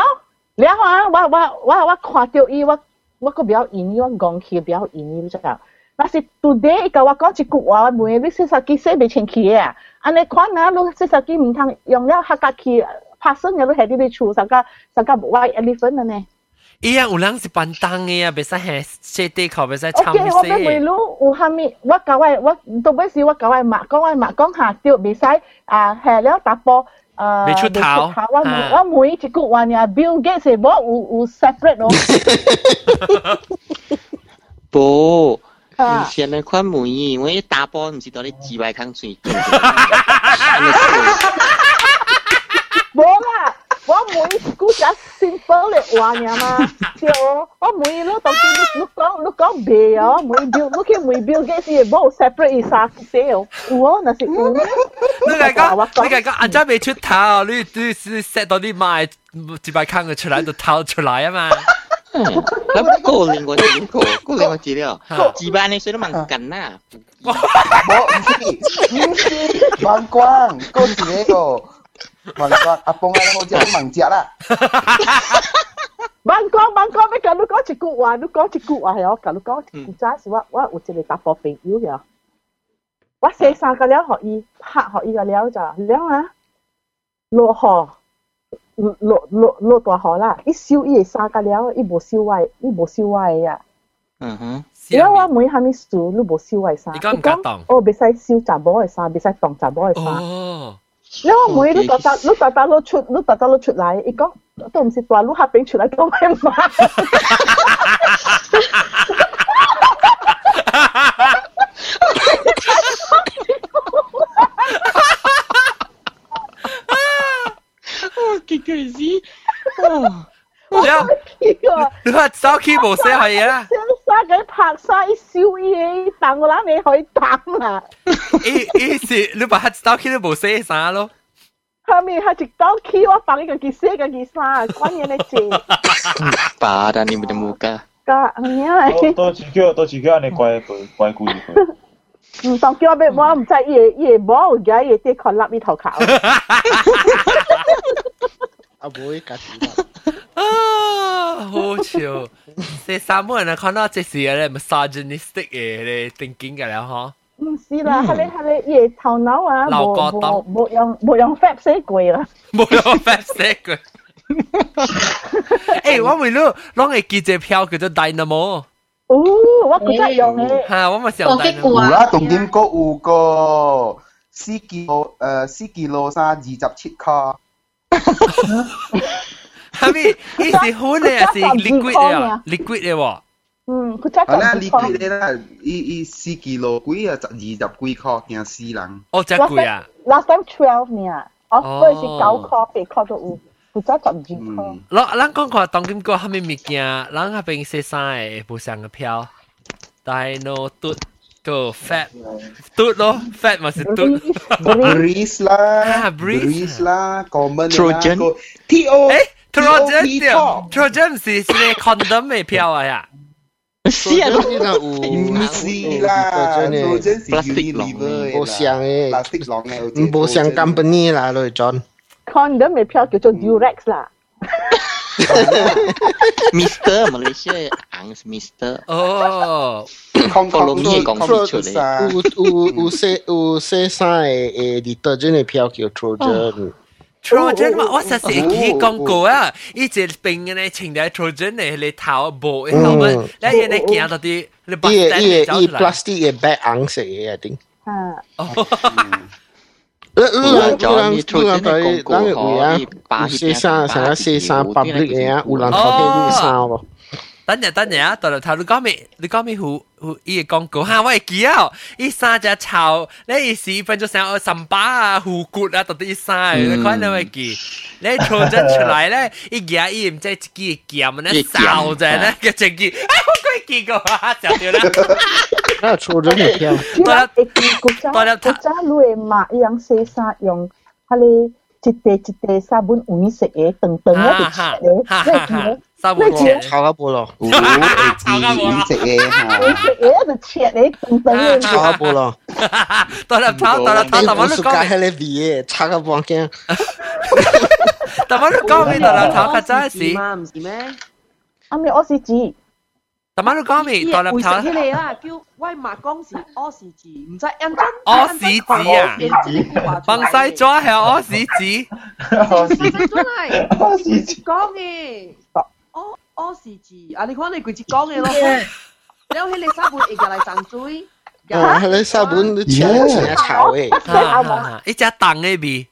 了啊，我我我我看到伊，我我个比较阴郁，我讲起比较阴郁，你知道。那是昨天伊甲我讲一句话，我问伊下些啥机色袂生气啊？安尼看啊，落些啥机唔通用了客家气发声，了落下底底厝，上加上加无爱 elephant 安。伊啊，有人是板凳嘅啊，别使系洗地壳，别使参洗。OK，我俾回路有下面，我教我我到尾时我教我妈讲我妈讲下掉，别使啊下了打波。未出头，我我每一句话呀，Bill Gates 系冇有有 separate 咯。不，以前那款梅，我一打波唔是到你几百康水。冇啦。 我每估只 simple 嚟话呀嘛，对哦，我每攞当时你讲你讲别哦，每表你去每表嘅事冇 separate 晒嘅哦，我那是有。你系讲你系讲阿仔未出头，你你你 set 到啲卖几百康嘅出来就掏出来啊嘛。咁个另外点个，个另外资料，几百你水都问紧啦。我唔是唔是万光，个是呢 个。万光阿凤啊，你冇只盲只啦。万光万光，你讲你讲一句话，你讲一句话系我讲你讲一句真是我我有一个搭波朋友嘅，我洗衫个了学伊拍学伊个了咋，了啊落雨落落落大雨啦，伊收伊嘅衫个了，伊无收歪，伊无收歪呀。嗯哼。了我每下面数你无收歪衫，你讲唔敢当？哦，别使收查某嘅衫，别使当查某嘅衫。哦。 因为每都特特，都特特都出，都特特都出嚟。伊讲都唔是话攞黑饼出嚟讲咩嘛？哦，几 crazy！哦， 你话手机冇写系啊？沙嘅拍晒笑嘢，但我谂你可以打啦。伊伊是你把黑手机都冇写啥咯？后面系直到 key 我放一个佢写嘅佢啥，关键你字。Parah ni punya muka. Kak, ni lah. 多次叫多次叫你乖乖顾住佢。唔当叫我俾我唔知嘢嘢冇嘅嘢啲确立呢头考。 阿妹隔住。 啊，好笑！第三個人看到這是咧 misogynistic 嘅咧 thinking 嘅啦，嗬。唔是啦，係你係你嘢頭腦啊，劉國東冇冇用冇用 fap 寫句啦。冇用 fap 寫句。誒，我問你，攞嘅記者票叫做 Dynamo。哦，我估真用嘅。嚇，我咪想 Dynamo。有啦，重點嗰有個四キロ誒四キロ三二十七卡。 係咪？呢是款嘅，係 liquid 嘅啊，liquid 嘅喎。嗯，佢真係啦，liquid 咧啦，伊伊四キロ幾啊，十二十幾箍，驚死人。哦，真貴啊！Last time twelve 呢，我嗰陣時九箍、八箍都有。負責十二箍。咱咱講看當今個蝦米物件，咱下邊寫啥誒不上嘅票，但係 no 嘟 个 fat 嘟咯，fat 咪是嘟。 breeze 啦，breeze 啦，common Trojan T O 诶，Trojan 掉，Trojan 是是 condom 嘅票啊呀。是啊，唔是啦，Trojan 是 Unilever 冇上嘅，plastic 浪嘅，冇上 company 啦，嚟 John。 condom 嘅票叫做 Durex 啦。 Mister Malaysia 行 Mister。哦。 follow me 讲出嚟。有有有写有写啥嘅诶 detergent 嘅票叫 Trojan。 Trojan 嘛，我实时记广告啊！一只病嘅咧，穿咗 Trojan 嚟嚟头部，然后咪咧嘢你见到啲你 ulang ulang, tulang tadi langit ni ya. Sisa, saya sisa public ni ya. Ulang tadi ni sama. 等阵等阵啊，到头你讲咩？你讲咩？胡胡伊个广告吓，我会记啊！伊三只草，你十分钟上三把啊，胡骨啊，到底三，你看你会记。你抽咗出来咧，一嘢伊唔知自己剑咧，扫咗咧个正记，啊，好鬼记个啊，就掉啦。啊，抽咗条票。多粒多粒多粒攞嚟抹样洗衫用，系你一地一地沙本换色嘅，等等一啲嘅， 沙本切炒下波咯，炒下波咯，食嘢吓，食嘢就切你等等嘅，炒下波咯，多粒炒多粒炒，但我都讲系你味嘅，炒下波惊。但我都讲咩多粒炒，佢真系是嘛，唔是咩？阿咪我是字。但我都讲咩多粒炒。起嚟啦，叫喂麦讲是柯氏字，唔使印真。柯氏字啊！bằng sai chó系柯氏字。柯氏字真系。柯氏字讲嘅。 柯柯氏字，啊！你看你佢字讲嘅咯。你有起你三本日嚟上水。啊！你三本你切成日炒嘅。一只蛋嘅味。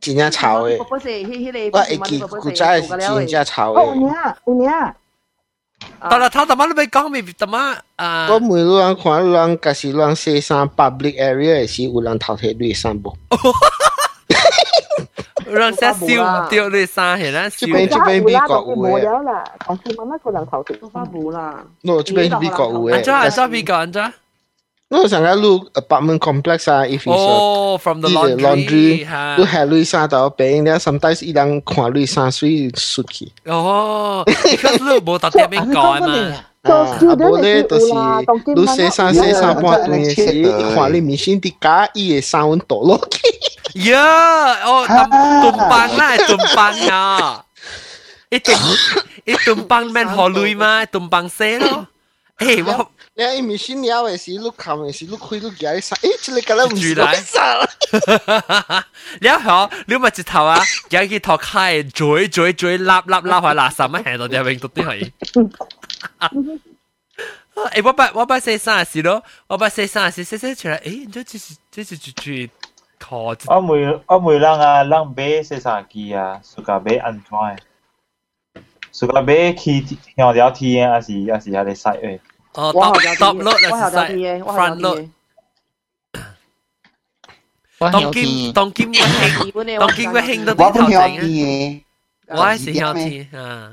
真正炒嘅。不是，迄迄个。我会记古仔系真正炒嘅。哦，有影有影。但系头头妈都未讲咪，头妈啊！我每路人看路人，假是路人写上 public area 是有人头睇绿衫不？ 让写烧掉绿衫系啦，这边这边美国有嘅。冇啦，同佢问一个人头条都翻冇啦。no，这边美国有嘅。安怎安怎美国安怎？我成日录 apartment complex 啊，if oh from the laundry，都系绿衫到病咧，sometimes 伊人看绿衫水出去。哦，because 你冇特别边讲嘛。 啊，无咧就是你洗衫洗衫半段嘅时，看你面先啲假，伊嘅衫温倒落去。呀，哦，tumpang lah, tumpang ya. Itu itu tumpang men holui ma, tumpang se lo. 诶，我你喺面先了嘅时，碌琴嘅时，碌开碌解晒，诶，你咁样唔住来晒啦。你好，你咪直头啊，有几托开，嘴嘴嘴，粒粒粒系垃圾乜行到啲永读啲 系。诶，我把我把写三十咯，我把写三十写写出来，诶，这这是这是绝绝靠。我每我每人啊，人买写三机啊，自家买安装。所以买去向条天啊，是啊是喺你使诶。哦，top top load 啊，是使 front load。当今当今我兴，当今我兴到啲头整啊！我系是向天啊。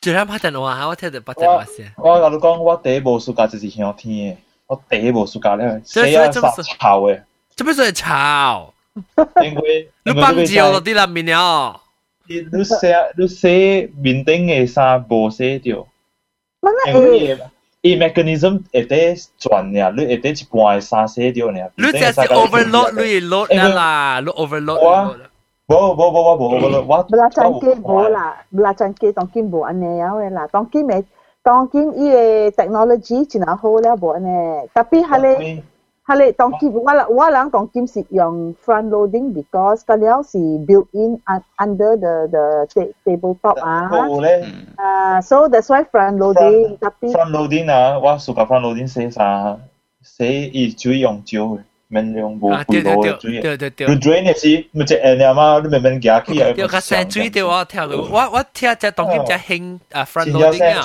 最啱拍电话，我听到拍电话先。我甲你讲，我第一无暑假就是向天嘅，我第一无暑假咧，死啊杀臭嘅。做咩说臭？因为你帮照落啲啦面了。你你洗你洗面顶嘅衫无洗掉。乜嘢？伊 mechanism 会得转呀，你会得一半嘅衫洗掉呢。你只是 overload，你 load 啦，你 overload。 无无无我无我我不啦真机无啦，不啦真机当今无安尼样嘅啦，当今咪当今伊个 technology 真系好了无安尼，特别系咧。系你当今我我谂当今是用 front loading because 个料是 built in under the the tabletop 啊。好咧。啊，so that's why front loading 特别。 front loading 啊，我暑假 front loading 写啥？写伊主要用少嘅， 免用无几多嘅水。对对对。你 drain 嘅时，咪只诶呀嘛，你明明夹起啊。有个写水对我听到，我我听只当今只兴啊 front loading 啊。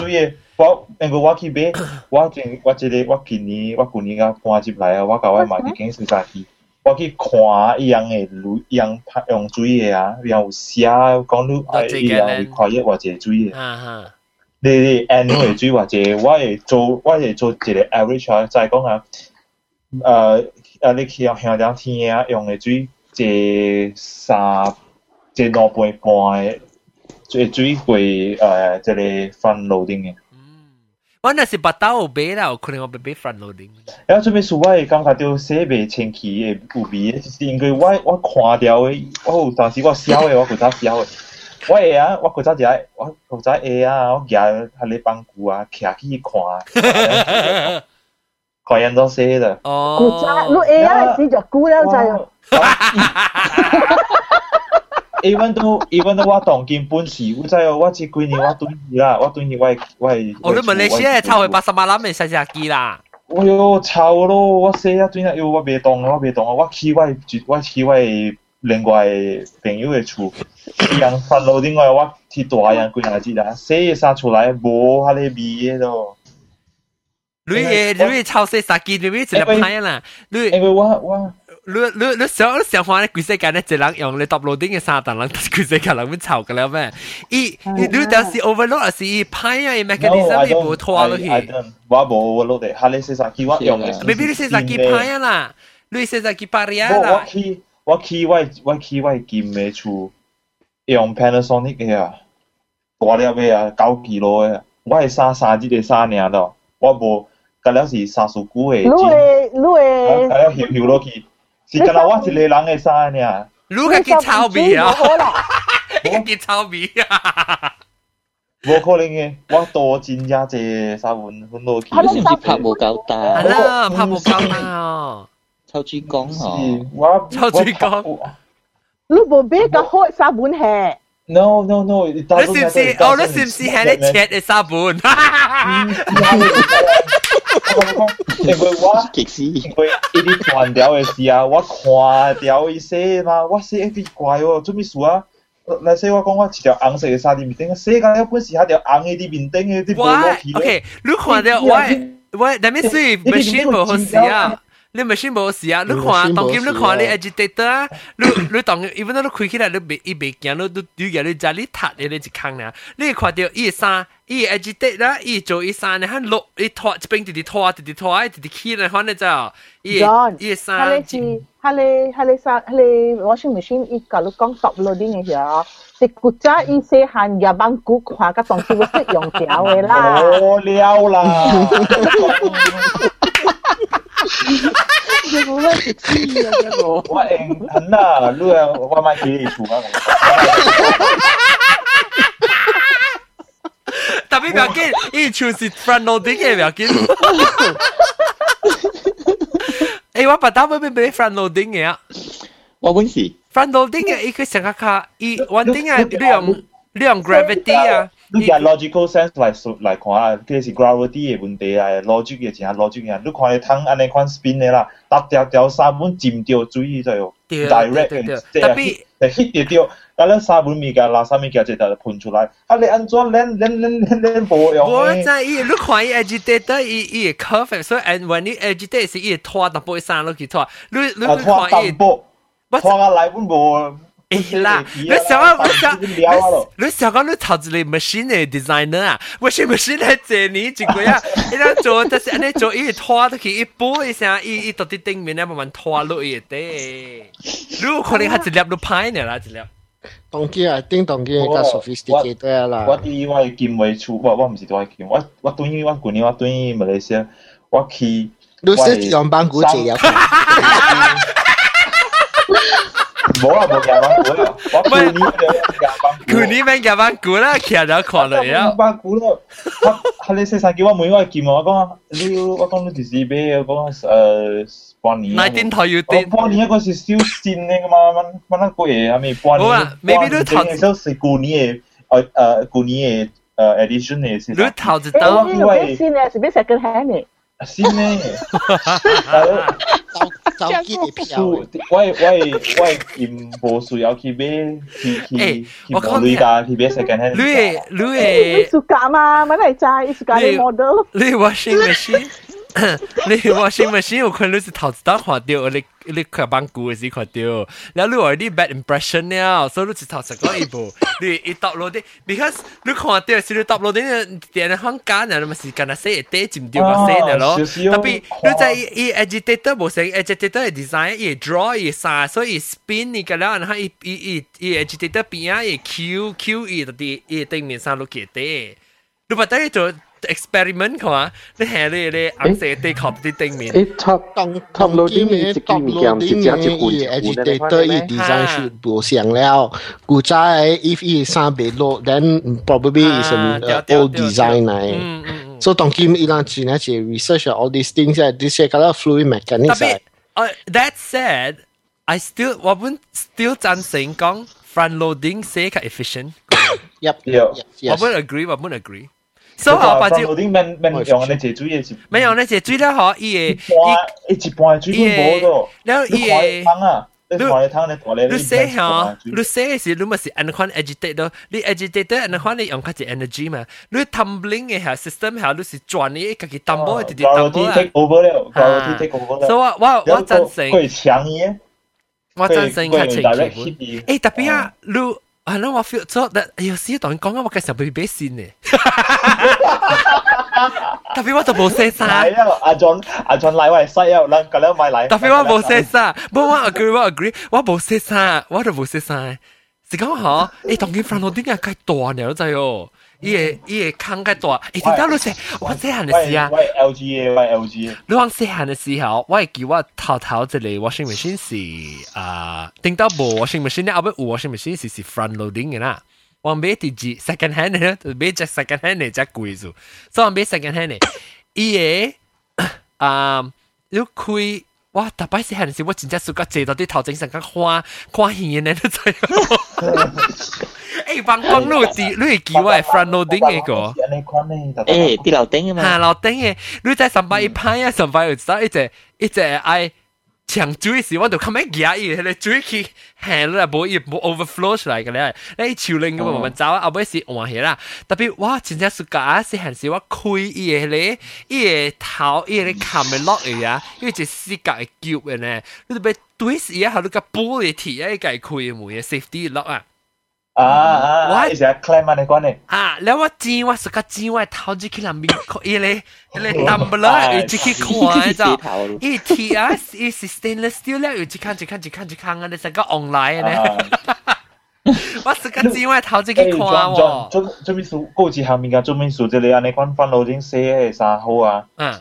我因为我去买，我前我即个我今年我旧年甲搬入来啊，我甲我妈己经洗衫机，我去看伊样嘅滤，伊样拍用水嘅啊，然后写讲你爱伊样跨越或者水嘅。你你 annual 嘅水或者我会做，我会做一个 average 啊，再讲啊，诶 誒，你去向兩天啊用的水，即三即兩倍半嘅，即水會呃即個 front loading 嘅。我那是把刀背啦，可能我被被 front loading。然後做咩事我係感覺到寫袂清氣嘅有味，是因為我我看掉的，我有当时我小嘅，我覺得小嘅，我會啊，我覺得就係我覺得會啊，我夾喺你幫鼓啊，徛起看，看 人都寫的。哦。古仔，你會啊，時就古了就。even though even though 我當今本事，我知哦，我這幾年我對伊啦，我對伊我我係。哦，你馬來西亞炒去八十萬攬嘅細隻機啦。哎喲，炒咯！我寫啊，對啦，喲，我袂動我袂動啊！我去我我去我另外朋友嘅厝，人發路另外我去大樣幾下子啦，寫嘢殺出來無迄個味嘅咯。你嘅你嘅炒写杀机，你咪直接拍啦。你因为我我。你你你想你想看咧，规世界咧，一人用你 uploading 嘅三等人，规世界人会吵嘅了咩？伊你你当时 overload 还是伊派啊？伊 mechanism 伊无拖落去。我无 overload 嘅，下你四十机我用嘅。未必你四十机派啊啦，你四十机派啊啦。我去我去我我去我金嘅厝用 Panasonic 嘅啊，大了嘅啊，九几罗嘅，我系三三支嘅三年咯，我无， 嗰了是三十股嘅。你会你会。嗰了摇摇落去。是干那我一个人嘅衫呀？你个见臭味啊！你见臭味啊！冇可能嘅，我多真正济三碗碗落去。你是唔是拍无够大？系啦，拍无够大哦。臭猪公哦，我臭猪公。你冇俾个开三碗系？No no no，你是唔是？哦，你是唔是系你切嘅三碗？ 因 为我其实，因为一啲斷掉的事啊，我看掉伊寫嘛，我说一啲怪哦，做咩事啊？来说我讲我一条红色嘅衫啲面頂，寫緊了本事下条红的面頂嘅啲冇落去。OK，你看到我我，但係所以 machine 冇好使啊。你 machine 冇事啊！你看，当今你看你 agitator 啊，你你当，even though 你开起来，你未伊未惊，你都你日你在你塌你你一坑咧，你看到伊衫，伊 agitate 啦，伊做伊衫咧，佢落伊拖一边直直拖，直直拖，直直起来，看你知道？伊伊衫。系你是系你系你衫系你 washing machine 伊教你讲 top loading 嘅时候，是古仔伊细汉日帮古看个当时会识用条嘅啦。哦了啦。 你冇乜食知啊！我我应肯啊，你啊，我买几你厝啊！特别唔要紧，伊厝是 front loading 嘅唔要紧。诶，我把打会唔会 front loading 嘅啊？我本是 front loading 嘅，伊佢成个卡，伊 one thing 啊，你用你用 gravity 啊。 你嘅 logical sense 嚟嚟看啊，佢是 gravity 嘅問題啊，logic 嘅真係 logic 嘅。你看你通安尼款 spin 嘅啦，搭條條三本浸掉水就有 direct 嘅，特別係 hit 掉掉，啊你三本物件垃圾物件就就噴出來，啊你安怎練練練練練無用？我知伊，你看伊 agitator 伊伊 curve，所以 and when 你 agitate 是伊拖淡薄衫落去拖，你你看伊。拖下來本無。诶啦，你想啊，你想，你想讲你头一个 machine 嘅 designer 啊，我是 machine 系这年一个啊，一样做，但是安尼做一拖都去一步一声，一一到啲顶面咧慢慢拖落去的，如果可能系一粒都派呢啦，一粒。当然啊，叮当然较 sophisticated 啦。我啲我系见为处，我我唔是我系见，我我对于我旧年我对于马来西亚，我去，你识用班古姐 有？冇啊，冇夹班鼓啦，我旧年就夹班鼓。旧年咩夹班鼓啦？其实就看嚟啊。班鼓咯，系你细细叫我每我见我讲，你我讲你电视俾我讲诶半年。那电台要电。半年嗰时烧线嘅嘛，乜乜乜个嘢系咪半年？冇啊，maybe 都头。都系旧年嘅，诶诶旧年嘅诶 edition 嘅先。你头就到。因为先咧，系边 second hand 嘅。先呢， 手手機嘅票，我我我因無需要去買去去去無女家去買 second hand。你你 suka 嘛，乜嚟齋 suka 嘅 model。你 washing machine，你 washing machine 有可能是头先看到你。你佢班古嘅时看到，然后你话啲 bad impression 了，所以你就头实讲一步，你一 download 啲，because 你看到时你 download 啲电行间啊，咪是间啊写啲占掉个写嘅咯，特别你在伊 agitator 冇成 agitator 嘅 design，伊 draw 伊啥，所以 spin 你嘅啦，然后伊伊伊伊 agitator 边啊，伊 Q Q 伊嗰啲伊对面上落嘅啲，你把啲做。 experiment 佢话，你系你你硬射地壳啲顶面。诶，top top loading 嘅top loading 嘅 agitator 嘅 design 是无像了。古仔 if 伊三倍 load then probably is an old design 嚟。So 当今伊拉做那些 research all these things 啊，啲些嗰个 fluid mechanics。Uh, that said, I still 我们 still 赞成讲 front loading 系较 efficient。Yep, yep. 我们 agree，我们 agree。 所以我把就啲咩咩用你借水嘅是，咩用你借水咧？嗬，伊嘅一一半水都冇咯，然后伊嘅汤啊，你睇汤你睇你，你写嗬，你写嘅时你咪是按款 agitate 咯，你 agitate 按款你用较只 energy 嘛，你 tumbling 嘅下 system 下你是转你自己 tumble 直接 tumble 啊，over 了，gravity take over 了，所以我我我赞成，会强嘅，我赞成较情基本，诶特别啊，你。 啊，那我 feel 咗，但有时同人讲啊，我嘅时候被俾线嘅，特别我就冇写晒。系啊，阿 John 阿 John 嚟喂西啊，嗱咁样买嚟。特别我冇写晒，不过我 agree 我 agree，我冇写晒，我就冇写晒。是讲嗬，诶，当然 friend 我点解咁大呢？真系哦。 伊个伊个坑较大。诶，听到你说，我细汉的时啊，我 L G A，我 L G A。你讲细汉的时候，我会叫我偷偷这里 washing machine 是啊，听到无 washing machine，后尾有 washing machine 是是 front loading 的啦。我买第几 second hand 呢？就买只 second hand 呢，只贵族。所以我买 second hand 呢，伊个啊，又开。哇！大摆细汉时，我真正暑假坐到啲头整成个花花园咧，都知。诶，帮光路啲，你系叫我系 front loading 嘅个。诶，啲楼顶啊嘛。吓，楼顶嘅，你在上班一派啊，上班又走一只一只爱。 抢水时，我就咁样夹伊，迄个水去下啦，无伊无 overflow 出来嘅咧。你潮冷咁慢慢走，后尾是换起啦。特别我真正暑假细汉时，我开伊个咧，伊个头伊个冚嘅落嚟啊，因为只四角嘅脚嘅咧，你特别对时啊，后你个玻璃铁啊，伊个开嘅门嘅 safety lock 啊。 啊啊！一直 claim 啊，你講你啊，你話錢我是個錢，我頭只去南邊一咧一咧 tumbler，一只去看咋？一 T S 一是 stainless steel 咧，一只看一看一看一看啊，你成個 online 咧。我是個錢我頭只去看喎。做做咩事？過幾下面噶做咩事？即係安尼講翻路徑寫嘅啥好啊？嗯，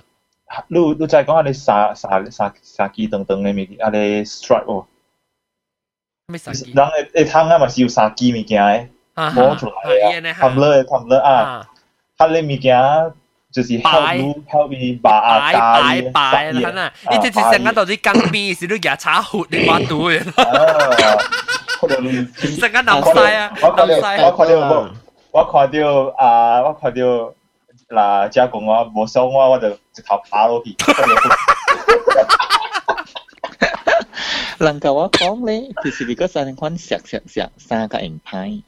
你你再講下你啥啥啥啥機等等嘅咪啊？你 strike 喎。咩杀鸡？人诶诶汤啊嘛是要杀鸡物件诶，摸出来啊，tumbler tumbler 啊，佢啲物件就是 help you help me 把啊摆摆摆啦，嗱，呢啲系成日到啲江边时都牙叉活你把肚嘅。成日流晒啊，流晒。我看到我看到啊，我看到嗱，只讲我冇收我，我就直头爬落去。 人甲我讲咧，其实你个三款石石石三个人派。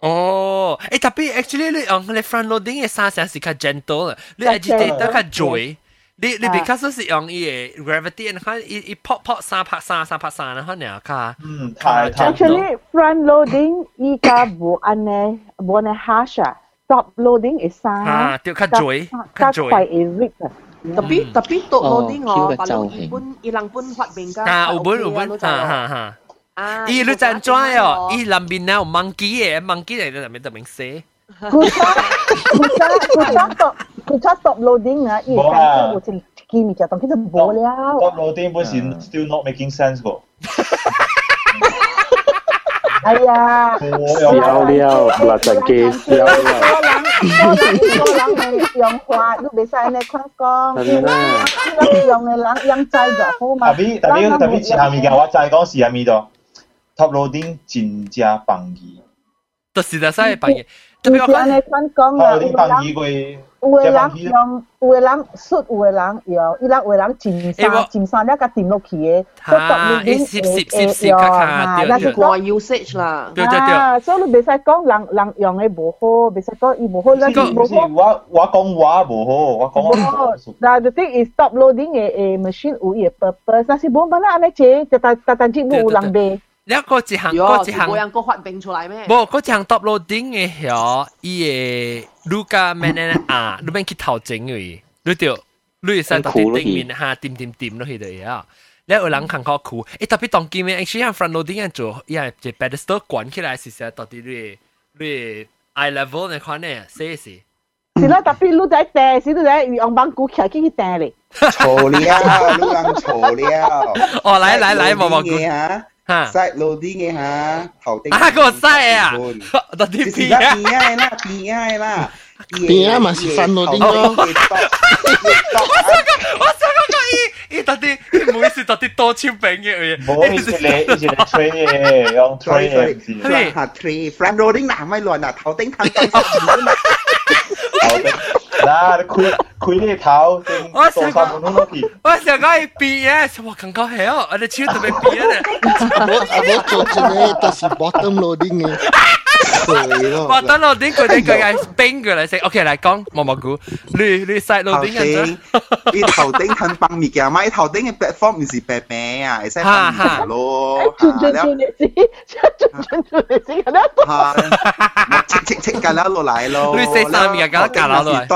哦，诶特别 actually 你用你 front loading 嘅三成是较 gentle 啦，你 agitator 较 joy。 你你比较少是用伊个 gravity，你看伊伊扑扑三拍三三拍三，然后呢卡，嗯，太太 Actually, front loading 依家冇安尼冇安尼 harsh 啊，top loading 会生，啊，对，较嘴，较嘴，快会 rip 啊。 Tapi tapi tok loading Oh, ho, kêu kalau kacau heng. ibun ilang pun phát bình ka. à, u bún u bún, ha ha ha. 啊，伊你真拽哦，伊南边有 monkey 嘅，monkey 嚟到入面就明写。佢出佢出佢出 top 佢出 top loading 啊，依个有只 kimi 就当其实冇了。 top loading 本是 still not making sense 个。哎呀，笑了，嗱阵嘅笑了，个人 个人个人用话，你别使你看讲，真啦，你用嘅人用制就好嘛。特别特别特别前下面嘅我就系讲是下面度 top loading 真正放义就是就使扮嘢，特唔别我讲是安尼看讲，top 啊， loading 放义佢 有个人用，有个人出，有个人用，伊拉有个人进山，进山了才顶落去的。他，你识识识识卡卡点的？那是广用色啦。对对对。所以你别再讲人，人用的不好，别再讲伊不好，那是不好。不是，不是，我我讲我不好，我讲不好。那这天是 top loading 呃，machine 有伊个 purpose，那是不蛮啦，安尼切，再再再再讲无乌狼贝。卖。一个一行，哟，个一行全部。人个发明出来咩？无，嗰只 top loading 嘅遐，伊个 Luca Man 啊，你免去头前嘅，你着你会使到啲顶面下点点点落去嘅啊。你有人看较酷，诶特别当机面，actually 喺 front loading 嘅做，伊系只 pedestal 滚起来是实到底你你 eye level 你看呢，写是。是啦，特别你在订，是你在用帮股徛去去订咧。错了，你人错了。哦，来来来，毛毛菇嘅吓， 吓， side loading 嘅吓，头顶。啊，个犀啊，到底是边啦，啊？边啊啦，边啊啦。边啊嘛是 front loading 咯我想讲个伊，伊到底唔好意思，到底多超饼嘅嘢。冇以前你以前你 train 嘅用 train 嘅唔知。 front 下 tree front loading 嗱咪乱啊，头顶头顶 头顶。嗱，你开开你头，我做三分钟落去。我想讲伊变嘅，我感觉系哦，我哋超特别变咧。我我做一个就是 bottom loading 嘅，对咯。我等我点佢哋佢系冰佢嚟食。OK，嚟讲毛毛菇，你你细路头点样顶，你头顶吞崩灭嘅，咪头顶嘅 platform 唔是白饼啊，系使崩灭咯。转转转你知，转转转你知，咁样。系，切切切㗎啦落嚟咯。你四三面㗎夹落嚟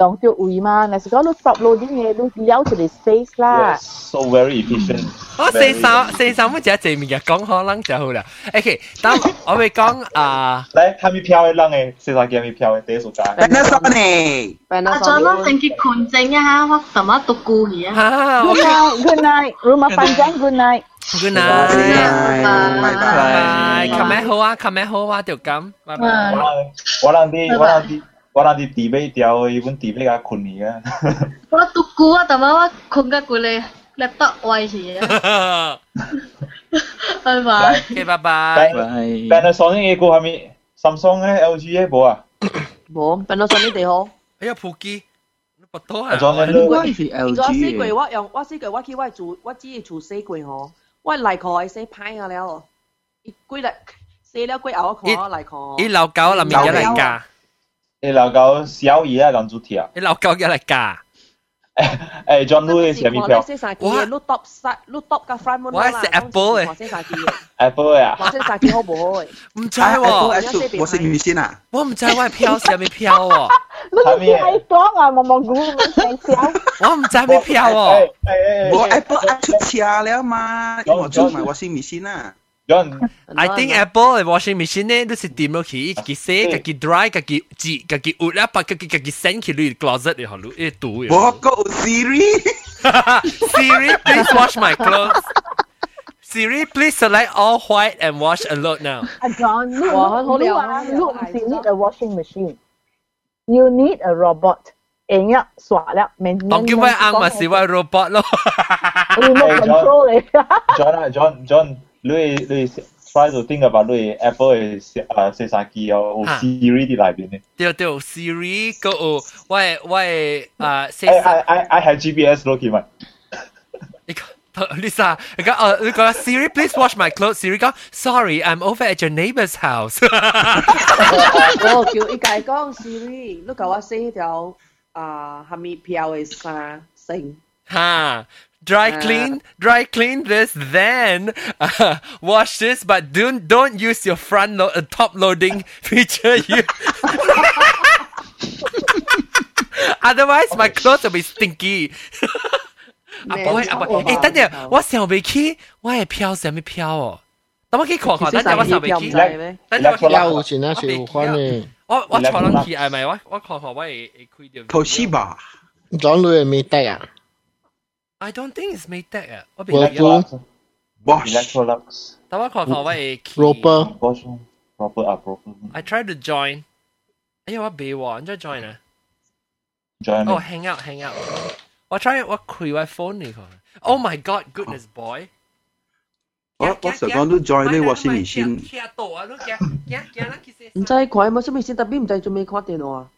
用条位嘛，但是讲你 top loading 嘅，你有一个 space 啦 Yes,。so very efficient。我四三四三乜只正面嘅讲可能就好啦。OK，等我会讲啊，嚟，系咪票嘅人嘅？四十几咪票嘅第一数价。 Panasonic，阿再攞正结盘正啊！我什么都顾而啊！哈 Good night, good night, rumah panjang, good night. ，good night，拜拜拜。琴日好啊，琴日好啊，条咁，拜拜。我人啲我人啲 我人啲地尾掉，伊本地尾甲困去啊。我都顾啊，但系我困得攰咧，laptop 坏事啊！拜拜。 OK，拜拜。 Panasonic 嘅个系咪？Samsung 咧，LG 嘅冇啊？冇，Panasonic 地好。哎呀，普基，你不多啊？我装紧应该系如果四 LG 季嘅。我用我四季我去我做我只系做四季嗬，我嚟看系四派啊了，一季嚟四了季后我看我嚟看。伊老狗里面一嚟㗎， 你留够小二啊，咁做条。伊老狗一嚟㗎。诶，John Louis 系咪票四十几嘅，碌 top 塞碌 top 嘅 front 门我系食 Apple 嘅四十几嘅， ？Apple 啊？或者十几好唔好嘅？唔知啊，Apple 喎， Apple，我识唔先啊？我唔知我系票是咪票喎，你唔知系讲啊，毛毛菇咁小。我唔知系票喎。诶诶我 Apple 啊出车了嘛，因为我做埋我先唔先啊。 John， I think Apple 嘅 washing machine 咧，都是掂落去，自己洗，自己 dry，自己挤，自己压啦，把自己自己 send 去你 closet 里头，你堵嘅。我个 Siri， Siri, please wash my clothes. Siri, please select all white and wash alone now. 阿 John，你哇好你了话你唔是 need a washing machine。You need a robot。会呀，刷了，免当叫咩啱咪是位 robot 咯。 remote control 嚟。 John 啊，John John， 你你 try to think about 你 Apple 嘅诶四十几有有 Siri 啲里边咧。对对，Siri 个有喂喂啊，四诶，I I I 系 GPS 咯，佢咪？ 你讲 Lisa，你讲哦，你讲 Siri please wash my clothes。Siri 讲 Sorry I'm over at your neighbor's house 我叫伊家讲 Siri，你甲我洗迄条啊下面漂嘅衫先。哈。 dry clean, dry clean this, then uh, wash this, but don't don't use your front lo- uh, top loading feature. You otherwise my clothes will be stinky. 阿伯，阿伯，诶，等阵，我想未起，我系飘什么飘哦？等我去看看，等阵我想未起，等阵我有钱啊，是有款嘅。我我坐冷气系咪？我我看看我会会开掉。Toshiba，装类未得啊？ I don't think it's made that 啊，我 Whirlpool Bosch Electrolux 等我看看我会 Roper Bosch Roper 啊 Roper I try to join，哎呀我未喎，你再 join 啊？ join 哦，hang out hang out，我 try 我开我 phone 嚟看。Oh my god goodness boy！我我成日讲都 join 呢 washing machine。听到啊，你惊惊惊啦，其实。唔知看有冇什么先，特别唔知做咩看电话。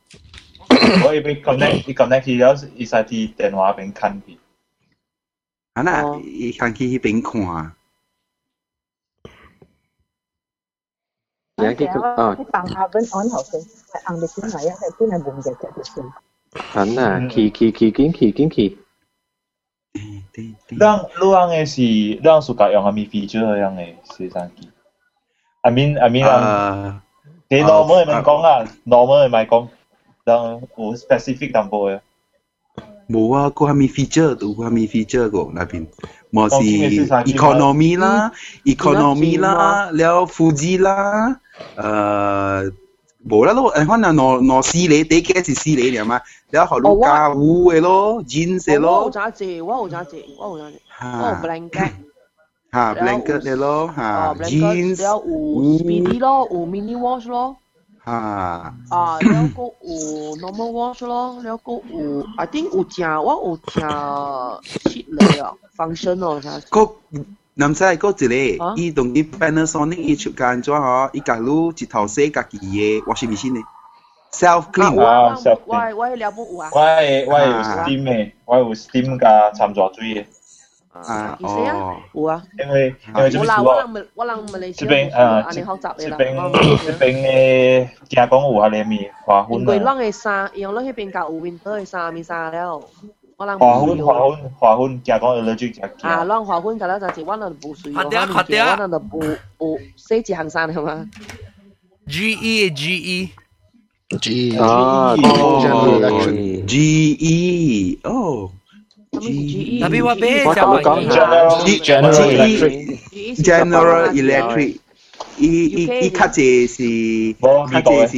我要被 connect，伊 connect 去了，伊使喺电话边看去。 啊那，伊看去迄边看。而家佢啊，啲放下温安后先，系硬嘅先嚟啊，系先系换嘅只嘅先。很啊，骑骑骑紧骑紧骑。咱咱嘅是，咱暑假用阿咪 feature 样嘅洗衫机。I mean I mean 啊，你 normal 咪讲啊，normal 咪讲，咱有 specific 淡薄嘅。 无啊，佫虾米 feature，都虾米 feature 个那边，冇是 economy 啦、嗯、，economy 啦，了富士啦，呃，无啦咯，诶，可能挪挪西里，第一个是西里了嘛，了好多家务的咯，钱些咯。我有咋子？我有咋子？我有咋子？哦，blanket。哈，blanket 的咯，哈，jeans。然后有 mini 咯，有 mini wash 咯。啊。啊，了个有 normal wash 咯，了个有啊，顶有食，我有食七类啊，放身哦啥。个男仔个一个，伊同伊 Panasonic 伊出间做吼，一家撸一头洗家己嘢，我是微信呢。self clean 啊，我我我了不有啊，我我有 steam 诶，我有 steam 加掺杂水诶。啊，哦，有啊。因为因为这边我我人我人马来西亚，这边啊，安尼学习嘅啦。这边这边嘅加工有下里面花粉因为咱嘅衫，用咱迄边教有 winter 嘅衫咪衫了。花粉花粉花粉加工 allergic 加啊，咱花粉加了就系我哋唔水，我哋我哋唔唔洗一行衫系嘛？G E G E G 啊，G E 哦。 tapi 我俾就系 General Electric，伊伊伊较济是较济是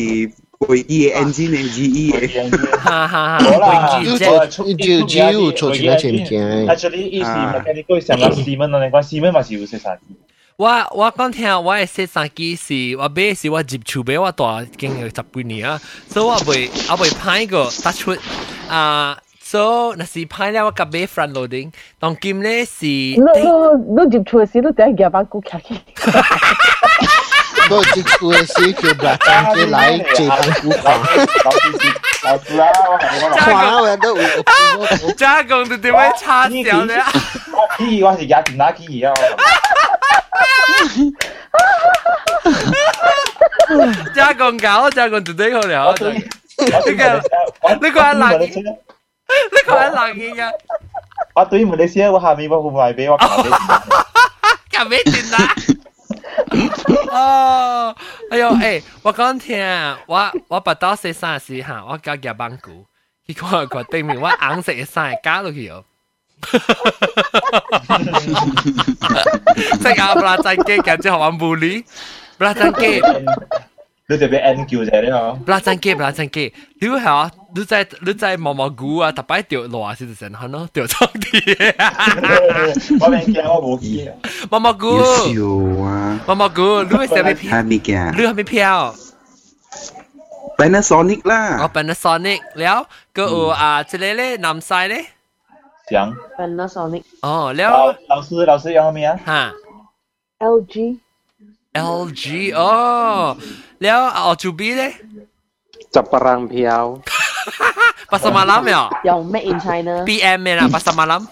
飞机嘅 engine 嘅 GE 嘅，哈哈哈，要做要只要做钱钱钱。 Actually，伊是 mechanical 上个 Siemens 嚟讲，Siemens 嘛是有洗衫机。我我讲听，我嘅洗衫机是我买是我接触俾我大经历十几年啊，所以我未我未歹过突出啊。 So 那是派了我夹俾 front loading，当今咧是。你你你接触嘅时，你第一日把股卡起。我接触嘅时叫白张机来借当股款。老师啊，我同你讲，款我都有。加工都点样差少咧？我起我是廿点哪起啊？加工搞，加工绝对好聊。呢个呢个系冷。 呢个系冷嘢㗎。我对马来西亚我下面我会卖俾我咖啡店。咖啡店啦。哦，哎呦，诶，我讲听，我我拔到洗衫时吓，我交夹板股，结果佢对面我硬食嘅衫加落去哦。即系阿布拉真机，感觉好玩无理，布拉真机。你特别 N 叫啫，你嗬。不啦真机，不啦真机，你系 你在你在毛毛菇啊，特摆掉落啊，是真系咯，掉错啲。我未见，我冇见。毛毛菇。少啊。毛毛菇，你系咩飘？系咪嘅？你系咩飘？Panasonic 啦。哦，Panasonic，แล้วก็有啊，这里咧南西咧。讲。 Panasonic。哦，แล้ว老师老师用咩啊？吓。 LG。 LG 哦，แล้วออจูบีเลย จับปรังเพียว ป Pasar malam ya? 用 Made in China。 PM 咩啦？Pasar malam。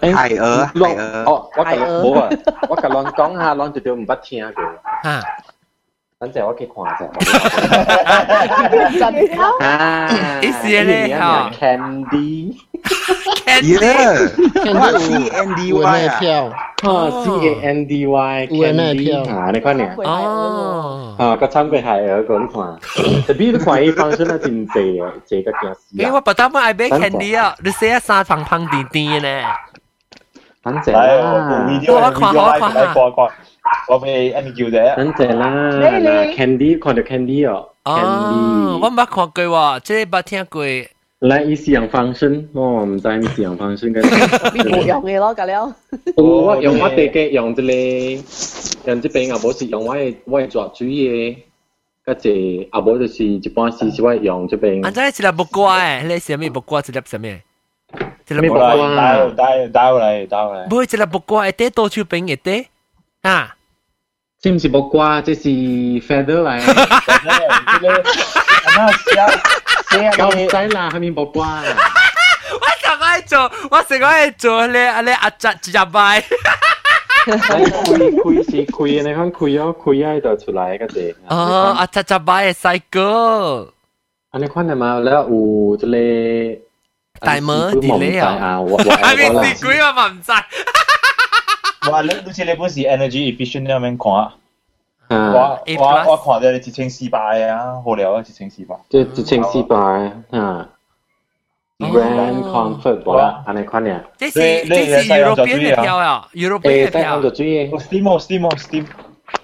系鹅，系鹅。哦，我甲冇啊，我甲乱讲下，乱就条唔捌听嘅。吓。 等阵我去看下。真啊！意思咧吓，Candy。 Yeah，C N D 有 Y 那啊。票，哦，C A N D Y 有那 Candy 票啊，你看呢？哦。啊，个参过系儿个你看，特别你看伊方式咧真济啊，济得惊死因为啊！我不当我爱买 candy 啊，你写三胖胖甜甜嘅呢。等阵嚟我啦， video 我看 video 我 live 看嚟过过， 我俾 Annie 叫啫。等阵啦，你嗱，Candy 看到 Candy 哦哦， ，Candy，我冇看过喎，即系冇听过。嚟伊是用方式，我唔知伊是用方式嘅。你冇用嘅咯，咁了。有我用我哋嘅用一个，用这边啊，无是用我嘅我嘅作主嘅，嗰只啊，无就是一般时是我用这边。安仔一粒木瓜诶，你写咩木瓜？一粒什么？一粒咩木木瓜。瓜带带带嚟带嚟。唔会一粒木瓜会得多手边会得啊？ 这唔是木瓜，这是 feather 嚟。那写写够唔使啦，系咪木瓜？我成日爱做，我成日爱做你你阿侄入埋。开开是开，你看开哦，开喺度出来嗰只。哦，阿侄入埋系细个。啊，你看系嘛？แล้ว有这个大门啲咧啊啊，我我系咪我试过啊？嘛唔知。 哇！你好似你本是 energy efficient 咁樣講啊？啊，我我我看到你一千四百啊，好了啊，一千四百。即一千四百嗯，Grand Comfort 冇啦，啊，你看呢？這是這是 European 嘅票啊，European 誒，嘅票在按。照主嘢 Steam 哦，Steam 哦，Steam。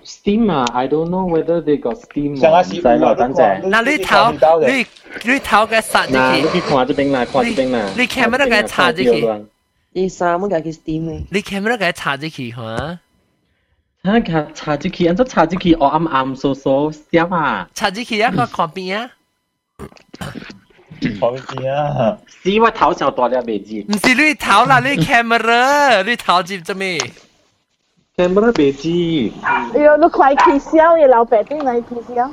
Steam 啊，I don't know whether they got Steam 等陣。嗱，你頭你你頭嘅殺嗱，你去看這邊啦，看這邊啦。你 camera 嘅插這期你衫乜嘅叫 Steam 嘅？你 camera 嘅插这期吓？睇下查住佢，按照查住佢，我啱啱扫扫闪啊！插这期啊，我看边啊？睇边啊？屎我头上大粒未知，唔是你头啦，你 camera 你头接做咩？听乜都未知。哎呦，你快气消嘅老白丁嚟气消。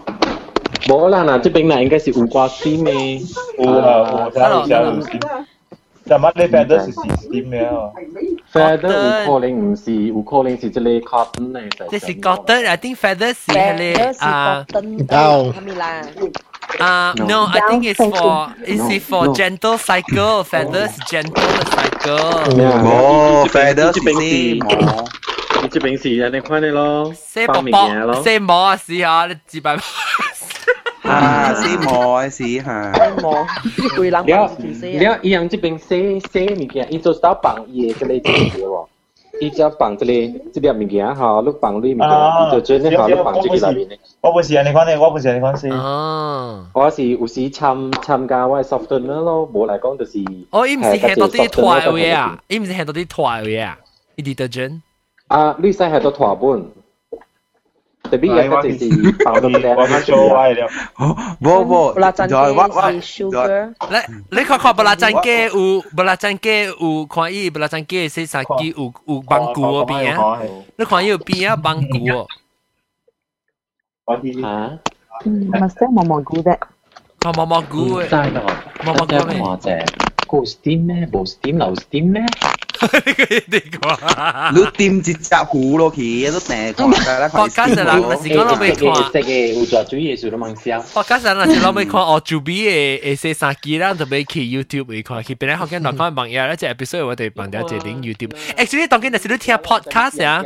冇啦，嗱，这边啦应该是无瓜 Steam 嘅。有啊，有睇有睇 有 Steam。但乜你 feather 是 Steam 嘅啊？ Feather 有可能唔是，有可能是这个 cotton 嚟。这是 cotton，I think feather 是系你啊到系咪啦？啊 No. no，I think it's for it's No, for no. gentle cycle feather 是 gentle 嘅 cycle。哦，feather 这边是是，你这边是你看你咯，写薄放物件咯薄，。写膜啊试下，你自摆。 啊，是冇是吓。冇，攰冷了唔死啊！了，伊样这边写写物件，伊做到绑伊嘅这个这个喎，伊只绑这个这粒物件哈，你绑你物件，伊就真系哈，你绑这个里面。我本是你讲你，我本是你讲先。哦，我是有时参参加我系 softener 咯，冇嚟讲就是。哦，伊唔是系到啲拖位啊，伊唔是系到啲拖位啊，伊 detergent。啊，你使系到拖本。 特别有个就是绑到咧，我去做歪了。冇冇，布拉珍就系我我嘅是 sugar，你你看看布拉珍嘅有布拉珍嘅有看伊布拉珍嘅洗衫机有有芒果嗰边啊，你看伊有边啊芒果，我啲吓，嗯，咪识毛毛菇啫。看毛毛菇唔嘅，知咯，毛毛菇即系咩？看只，个 steam 咩？冇 steam 留 steam 咩？ 呢个一定讲。你掂一只糊落去，都订看㗎啦。 podcast 人若是讲到要看。食嘅有做主嘢数都蛮少。我加上那是攞咪看我主比嘅诶洗衫机啦，就俾去 YouTube 会看，去边咧学紧两个网页咧，即系 episode 我哋放掉一顶 YouTube。Actually 当紧那是你听 podcast 啊，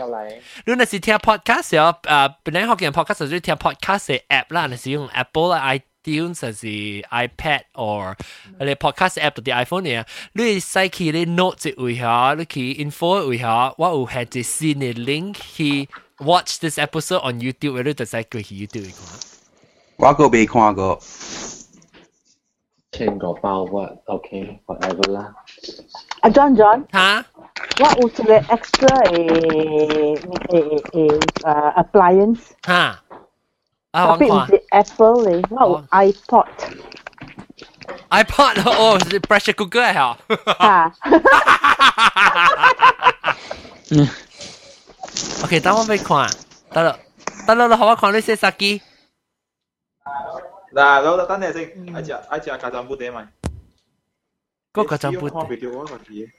你那是听 podcast 啊，诶，边咧学紧 podcast 就听 podcast 嘅 app 啦，那是用 Apple 啦、 iTunes 还是 iPad or 你 podcast app 到啲 iPhone 嚟啊，你使去你 note 一位下，你去 info 一位下，我有系一新嘅 link 去 watch this episode on YouTube，你就使过去 YouTube 去看。我个未看过。千个包屈，OK whatever 啦。阿 John John，吓？我有一个 extra 诶诶诶诶 appliance，吓？ 啊，我看特别唔是 Apple 嚟，我有 iPod。 iPod 哦，是 pressure cooker 系啊。吓。 OK，等我俾看，得啦，得啦，好我看你洗衫机。嗱，老豆等你先，一只一只咖喱布袋咪。 嗰个浸杯看袂到我个字。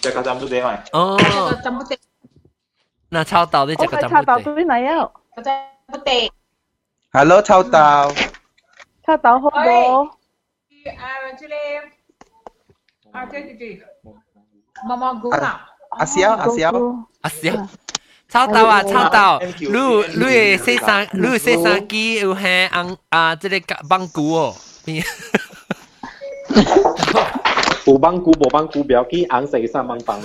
只个浸杯地咪？哦，浸不地， 嗱抄到呢只个浸我系插豆杯地，对嚟啊，个浸不地。 Hello，臭豆。插豆好冇？啊，这里啊，对对对，毛毛菇啊，阿萧，阿萧，阿小。抄到啊，抄到！你你嘅洗衫，你嘅洗衫机有系红啊，即个棒骨哦。 有帮菇无帮菇，不要记红色衫帮帮你。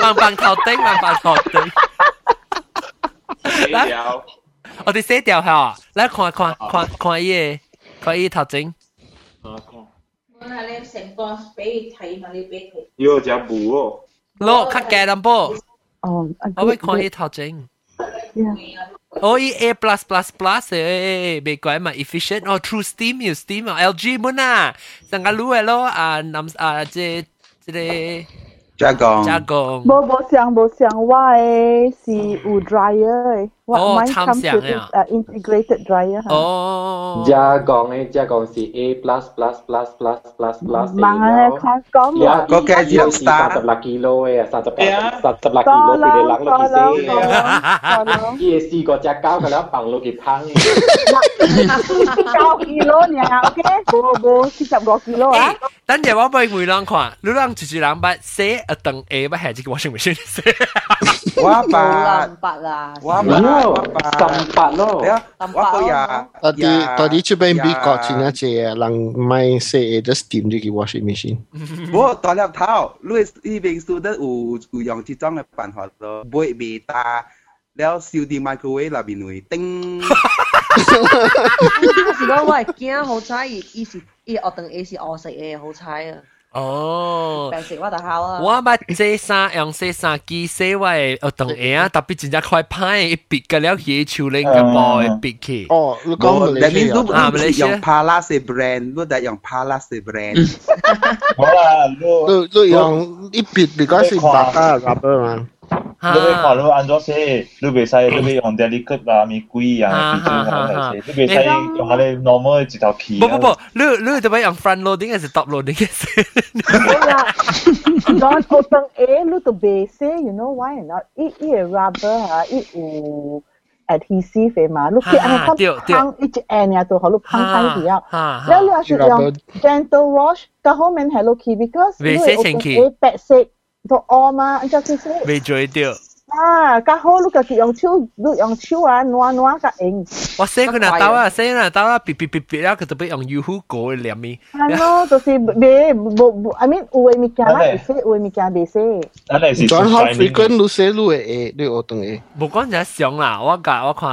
棒棒头顶，棒棒头顶。死掉。我哋洗掉下，嚟看看看看伊个，看伊头前。啊，看。我系你成个俾睇嘛，你俾佢。有只布哦。攞较价淡薄。哦，我会看伊头前。 Oi A++ plus plus plus eh, eh, eh, eh bị gọi mà efficient. Or true steam you steam LG mun à? Sang cái lúa lo. À nằm à chế chế Jagon Jagon bố bố sang bố sang wa eh si u dryer What oh, mine comes with is à? uh, integrated dryer. Ha? Oh. Dạ còn ấy, dạ còn si A plus plus plus plus plus plus. Mà dạ, là có có một. Dạ có cái gì làm star. Sa tập là kilo ấy, à, sa tập dạ. là sa tập là kilo bị để lắng lo kỳ sĩ. Kia có chắc cao cả lắm bằng lo kỳ thăng. Cao kilo nha, ok. Bố bố si tập gọi kilo á. Đánh giờ bảo bây người lang khoa, lúc lang chỉ chỉ lang bắt xe ở tầng A bắt hệ chỉ cái washing machine quá bà. quá bà sầm bạc lô quá cô già tadi tadi cuba ambil kau cina je lang mai se just steam je washing machine. 我大粒头，Louis 呢边 student 有有用这种嘅办法咯，买未大，了烧啲 microwave 入边会叮。是讲我系惊好彩，伊伊是伊学堂 A 是学食嘅好彩啊。哦，平时我就考啊。我捌洗衫用洗衫机洗我嘅学堂鞋啊，特别真正快派一别嘅了去手拎嘅波一别去。哦，你讲你你都啊，唔系用 Palas 嘅 brand，你系用 Palas 嘅 brand。好啦，你你你用一别，because 是白加 rubber 嘛。 日看你安怎说，你袂使，你要用啲你骨啊、咪鬼啊、皮筋啊那些，你袂使用下你 normal 一条皮。不不不，你你特别用 front loading 还是 top loading 嘅先？Don potong A lu tu base, you know why or not? I i rubber ha, i u adhesive eh ma. Lu ki ana kam pang i chi an ya tu ha lu pang pang dia. Lalu lu asyik yang dental wash, ka home and hello key because lu open A pet set 都屙嘛，按照佢说。未做到。啊，较好你家己用手，你用手啊，暖暖较硬。我洗佢那刀啊，洗那刀啊，别别别别啊，佢就俾用油壶过嚟黏咪。系咯，就是未冇冇，I mean 有嘅物件啦，会洗，有嘅物件未洗。安尼是。转好 frequent 你洗你会会你学堂会。冇讲就上啦，我甲我看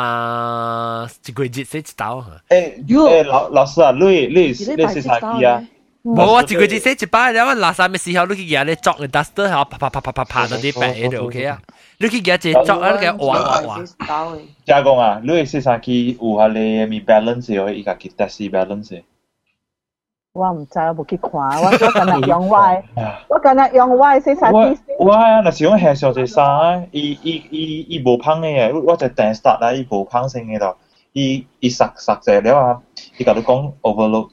一个月洗一刀。诶诶，老老师啊，你你你洗啥机啊？ 冇啊，一個月洗一擺，然後垃圾嘅時候，你去夾你作嘅 duster，然後啪啪啪啪啪啪到啲白就 OK 啊。你去夾只作啊，你嘅畫畫畫。加工啊，你洗衫機有下你咪 balance 嘅，伊家己 test balance。我唔知，我冇去看，我 我今日用 Y，我今日用 Y 洗衫機。我啊，若是用黑上只衫，伊伊伊伊無胖嘅，我就訂 start 啦，伊無芳性嘅咯，伊伊實實者了啊，伊甲你講 overload。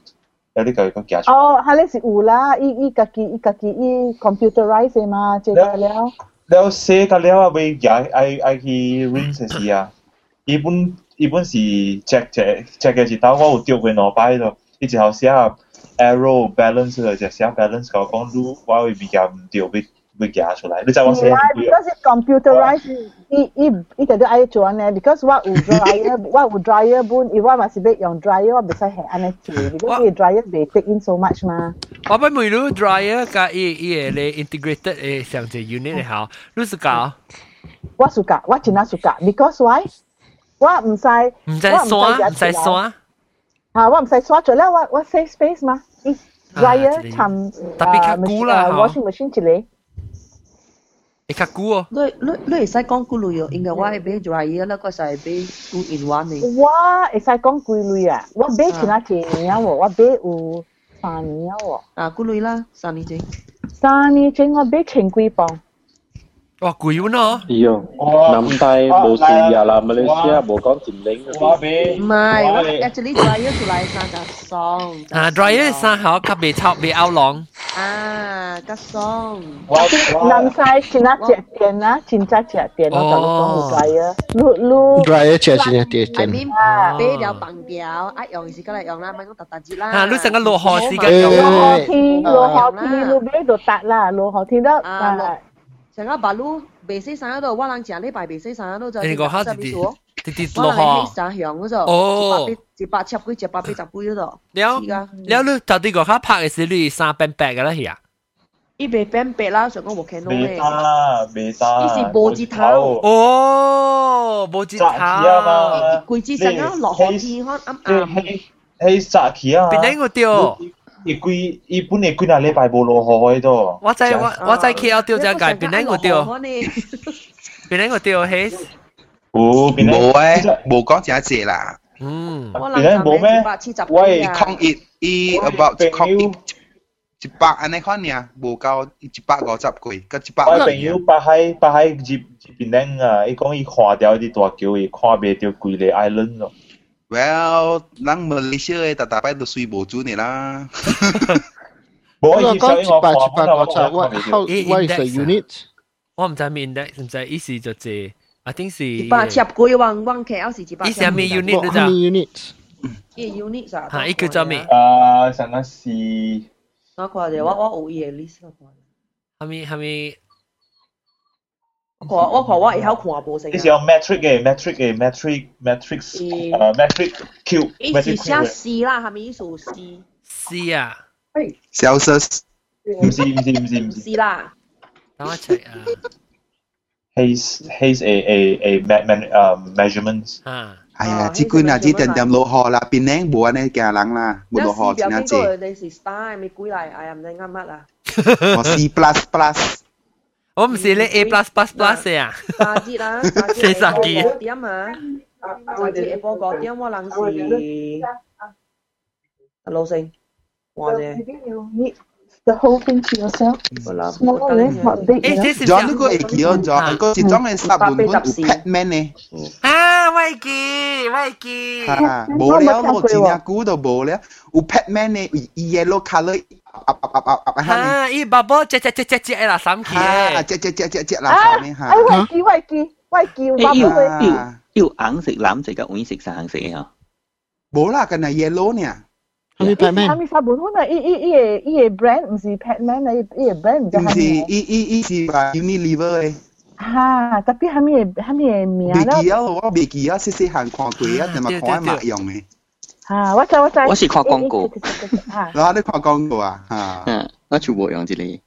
有啲佢个夹出。哦，系你是有啦，伊伊家己伊家己伊 computerize 嘛，即系了。了写个了啊，未夹爱爱去 rinse 时啊，伊本伊本是 check check check 嘅时头，我有丢过两摆咯，伊之后写 arrow balance 嘅就写 balance 讲讲你我会比较唔丢，会 会夹出来。你知我写系，because computerize 伊伊伊就都爱做呢，because 我有 dryer，我有 dryer 本，伊我嘛是要用 dryer，我唔使系安尼做，because 伊 dryer 未 take in so much 嘛。我俾每路 dryer 加伊伊个咧 integrated 诶上只 unit 好，你是搞？我暑假，我真系暑假，because why？我唔使唔使刷，唔使刷。啊，我唔使刷咗咧，我我 save space 嘛，伊 dryer 寻特别较古啦，washing machine 一个。 Ekakuo. Lui lui lui sai con cu lui yo inga wa be dry ya la ko sai be two in one ni. Wa e sai con cu lui ya. Wa be china che ni ya wo wa be u. À cu lui la sa ni che. Sa ni che wa be chen kui pong. 哇贵喎哟，南大冇事呀啦，马来西亚冇讲占领嗰啲。唔系，我 actually dryer 出来生就爽。啊，dryer 生好，较未臭未 out long。啊，较爽。南西前一只店啊，前一只店我就讲 dryer，噜噜。 dryer 只前一只 I 店。 mean，俾条bằng表，一用时间嚟用啦，咪讲特特节啦。啊，你成个落河时间落用。河天，落河天，路边度搭啦，落河天得啊。 成个白路白色衫嗰度，我人食呢排白色衫嗰度就你讲下啲啲啲啲落我人河。喺香嗰度，哦一百七几，一百八十几嗰度。了了，你就啲个卡拍嘅时，你三百八嘅啦，系啊。依边变白啦，上个冇看到未咧。打未打。呢是无字头。哦，无字头。攰至成啊，落河天看啱啱。迄早起啊。边个掉？ 伊几伊本嚟几若礼拜无落雨喺度。我知我我知 KL 掉只界，边个掉？边个掉？系。哦，边冇诶，冇讲只只啦。嗯。边个冇咩？喂，抗疫伊 about 抗疫。一百安尼看呢，无够一百五十几，个一百。我朋友北海北海入入边咧啊，伊讲伊看掉啲大桥，伊看袂到规个 island 咯。 Well，咱 Malaysia 嘅特大摆都水无准嘅啦。冇我讲一百一百五十，what how what is the unit？我唔知咩 index，唔知意思就系，I think 是。一百七几万万 K L 是一百。意思系咩 unit 啫？unit。依 unit 啥？吓，依叫做咩？啊，上个是。我看者，我我有伊嘅 list 我看。系咪系咪？ 我看我看我以后看无成。呢是有 metric 嘅 metric 嘅 metric metric 诶 metric cube 伊 metric 是写 cube。 C 啦，系咪意思 C？ C 啊。 Celsius。唔是唔是唔是唔是。 C 啦。等我 check 啊。 Haze haze a a a me me 诶 measurements。啊。系啊，即管啊，即点点落雨啦，边领冇安尼行人啦，冇落雨先啊姐。你是 star 咪几嚟？哎呀，唔知啱乜啦。我 C plus plus。 我唔是你 A plus plus plus 啊。三节啦，四十几九点啊，三节下晡九点，我人是老成，或者。 The whole thing to yourself. Small less, not big. you know? John 呢个会记咗 John，个是装嘅十本本有 Batman 呢。啊，喂记喂记。吓，冇了，我真系估到冇了，有 Batman 呢，yellow color， 啊啊啊啊啊！啊，伊爸爸只只只只只啦三期。啊，只只只只只啦啊，三呢吓。哎，喂记喂记喂记，诶要爸要要硬食蓝色嘅，黄色三色啊。冇啦，跟系 yellow 呢。系咪 Batman？系咪十本款啊？伊伊伊个伊个 brand 唔是 Batman 啊，伊个 brand 唔知唔是，系咩。伊伊伊是话 Unilever 嘅。吓，特别系咩系咩名未记咧？啊，我未记啊，细细行看过啊，定系看麦用嘅。 吓，我知我知。我是看广告。吓，我你看广告啊，吓。嗯，我全部用这里。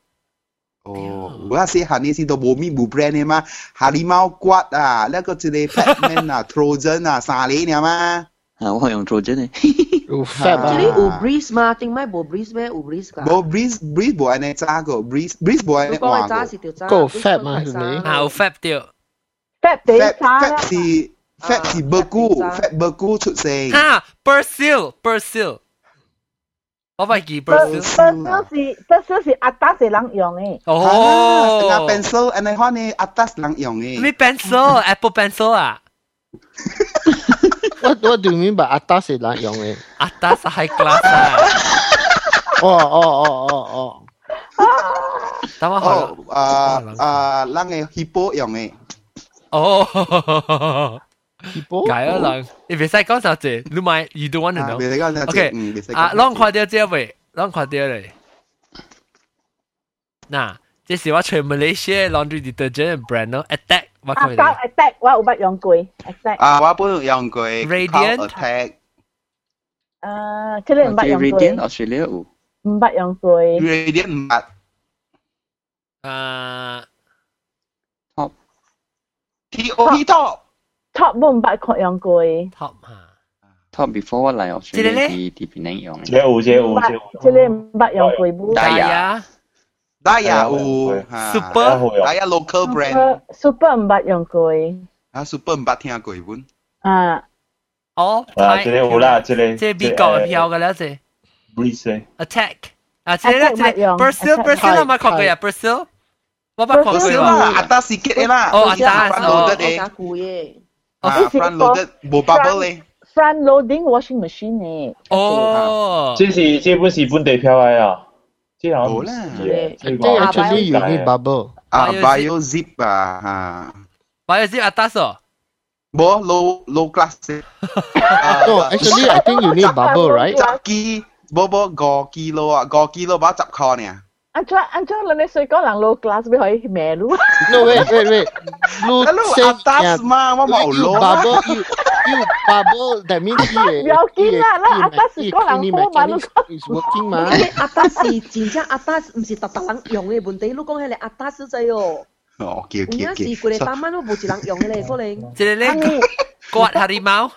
哦，我细行呢时都冇咩冇 brand 嘅嘛，哈利猫骨啊，呢个一个 Batman 啊，Trojan 啊，三年嘅嘛。啊，我用 Trojan 嘅。有 fat 这里有 breeze 吗？定咪冇 breeze 咩？有 breeze 㗎。冇 breeze breeze 冇安尼揸个，breeze breeze 冇安尼如果换个。系揸是条揸。够 fat 嘛系咪啊，有 fat 掉。 fat 地 fat 沙 fat 是 Phép à, thì bơ cu, phép bơ cu trụ xe. Ha, Brazil, Brazil. Có phải gì Brazil? Brazil thì Brazil thì atas là lăng dùng ấy. Oh. Là pencil, anh ấy hoa này atas lăng dùng ấy. Mi pencil, Apple pencil à? what What do you mean by atas là lăng dùng ấy? Atas high class à? Oh oh oh oh oh. Tao mà hỏi. Oh, à à lăng ấy hippo dùng ấy. Oh. hippo。解啊人，你别使讲啥子，你咪 you don't want to know。别使讲啥子 OK，嗯别使讲啊，啷看到这位，啷看到咧？嗱，这是我全 Malaysia laundry detergent brand 咯，Attack，我阿看到。达 attack 我有捌用过，attack。啊，我本用过 Radiant attack。诶，即系唔捌用 Radiant 过， Australia 有。唔捌用过。 Radiant 唔捌。啊 Top。 T O P top。 top pun bat kok yang kui. Top ha. Top before what like Australia di di Penang yang. Jauh jauh jauh. Jadi bat yang kui bu. Daya. Daya u. Super. Daya local brand. Super bat yang kui. À super bat yang kui pun. À. All time. Jadi ulah jadi. bị bigger yang cái si. Breeze. Attack. À, jadi lah jadi. Brazil Brazil nama kau À, Brazil. Bapa kau À, Brazil lah atas sikit lah. Oh atas. Oh atas kuye. 达front loaded 加嘅，固嘅，啊 front loaded 冇 bubble 咧， front loading washing machine 呢？哦，这是这本是本地票来啊，这好像冇啦是 I think actually you need bubble. 啊 Bio bio zip 啊吓，摆咗支阿达哦，冇 low low class 嘅， No, actually I think you need bubble, right? 十支冇冇五 kilo 啊，五 kilo 把十块呢。 安怎安怎你水讲人 low class 俾佢咩路？ No, wait, wait, wait. You Hello, say atas mah, mah mau you low bubble, lah. you, you bubble, that means you, 不要紧啦啦atas 是讲人好嘛，你 is working 嘛。阿达是真正阿达，唔是特特人用嘅问题。你讲起嚟阿达小仔哦，哦，OK 而 OK 家是 OK。佢哋三蚊都冇一人用嘅咧，可能。即系咧刮下啲猫，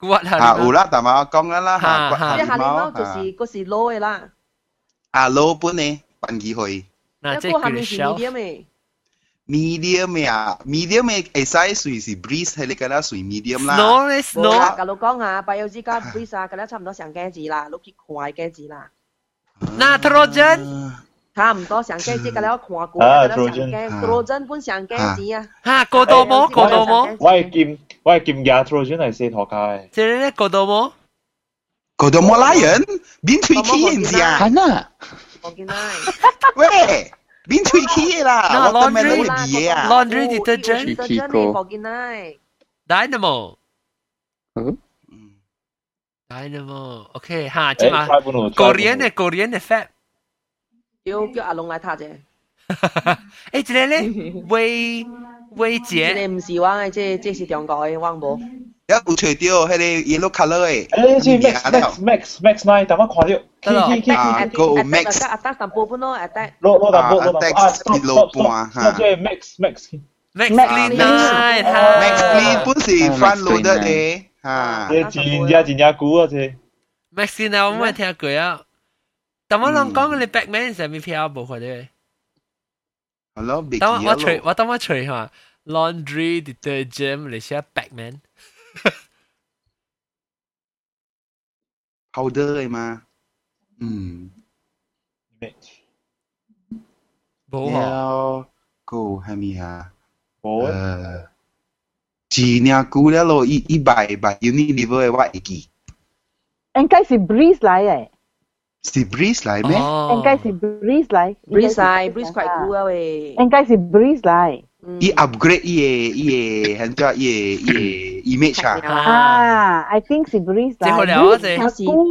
刮下啊，啲猫，有啦，但系我讲紧啦，哈哈吓，即系下狸猫年猫就是嗰时攞嘅啦，啊，老本呢， 办机去嗱即一个下面是系叫 medium 嘅， medium 嘅啊，medium 嘅会使随是 breeze 系你觉得随 medium 啦。 snow 咧冇啦， snow，甲你讲啊，拜有之家 breeze 啊，咁样差唔多上几字啦，你去看几字啦， nitrogen，差唔多上几字，咁样看过，啊咁样上 Trojan 几，Trojan 本上几字啊，吓过到冇过到冇，我系剑，我系剑牙 Trojan 系四托街。即系咧过到冇，嗰度冇拉人，边推机人知啊？系啊， 我见啦，喂，边推机啦？ No, 我都咩 laundry 攞嘢啊？ laundry detergent detergent 我见啦， dynamo 嗯 dynamo，OK 吓，即诶，系差半路。 Korean 嘅 Korean 嘅 fat，叫叫阿龙来睇啫，诶即系咧威威即姐，系唔是话嘅，即即是中国嘅，我冇。 有有除掉系你 yellow colour 嘅，诶，是 Max Max Max Max Nine，等我看到。得咯 K K K 啊 K， ，go 阿 max，阿达淡薄半咯，阿达。攞攞淡薄啊攞淡薄。 Attack 啊，stop speed stop low 半 stop，吓即系 Max Max。 Max Max Clean Clean Night Max 吓 Clean 本是 front loaded 嘅吓。这真正真正古啊！这 Max Clean 啊，我冇听过啊，但我谂讲你 Batman 上面票冇佢哋，系咯，别等我我除嘢咯。我等我除下 laundry detergent 嚟写 Batman， powder 嚟嘛，嗯，冇嗬，แล้วก็ให้มีฮะ 冇 เอ่อจีเนี่ยกูแล้วโลอีอีใบใบยูนิลิเวอร์ว่าอีกี่ 应该是 breeze 嚟嘅， สิบริสไหลไหม 哦应该是 breeze 嚟 breeze 系 breeze 快估啊喂，应该是 breeze 嚟。อีอัปเกรดอีอีเห็น image 啊。啊，I à? think 是 breeze 啦。即係我哋，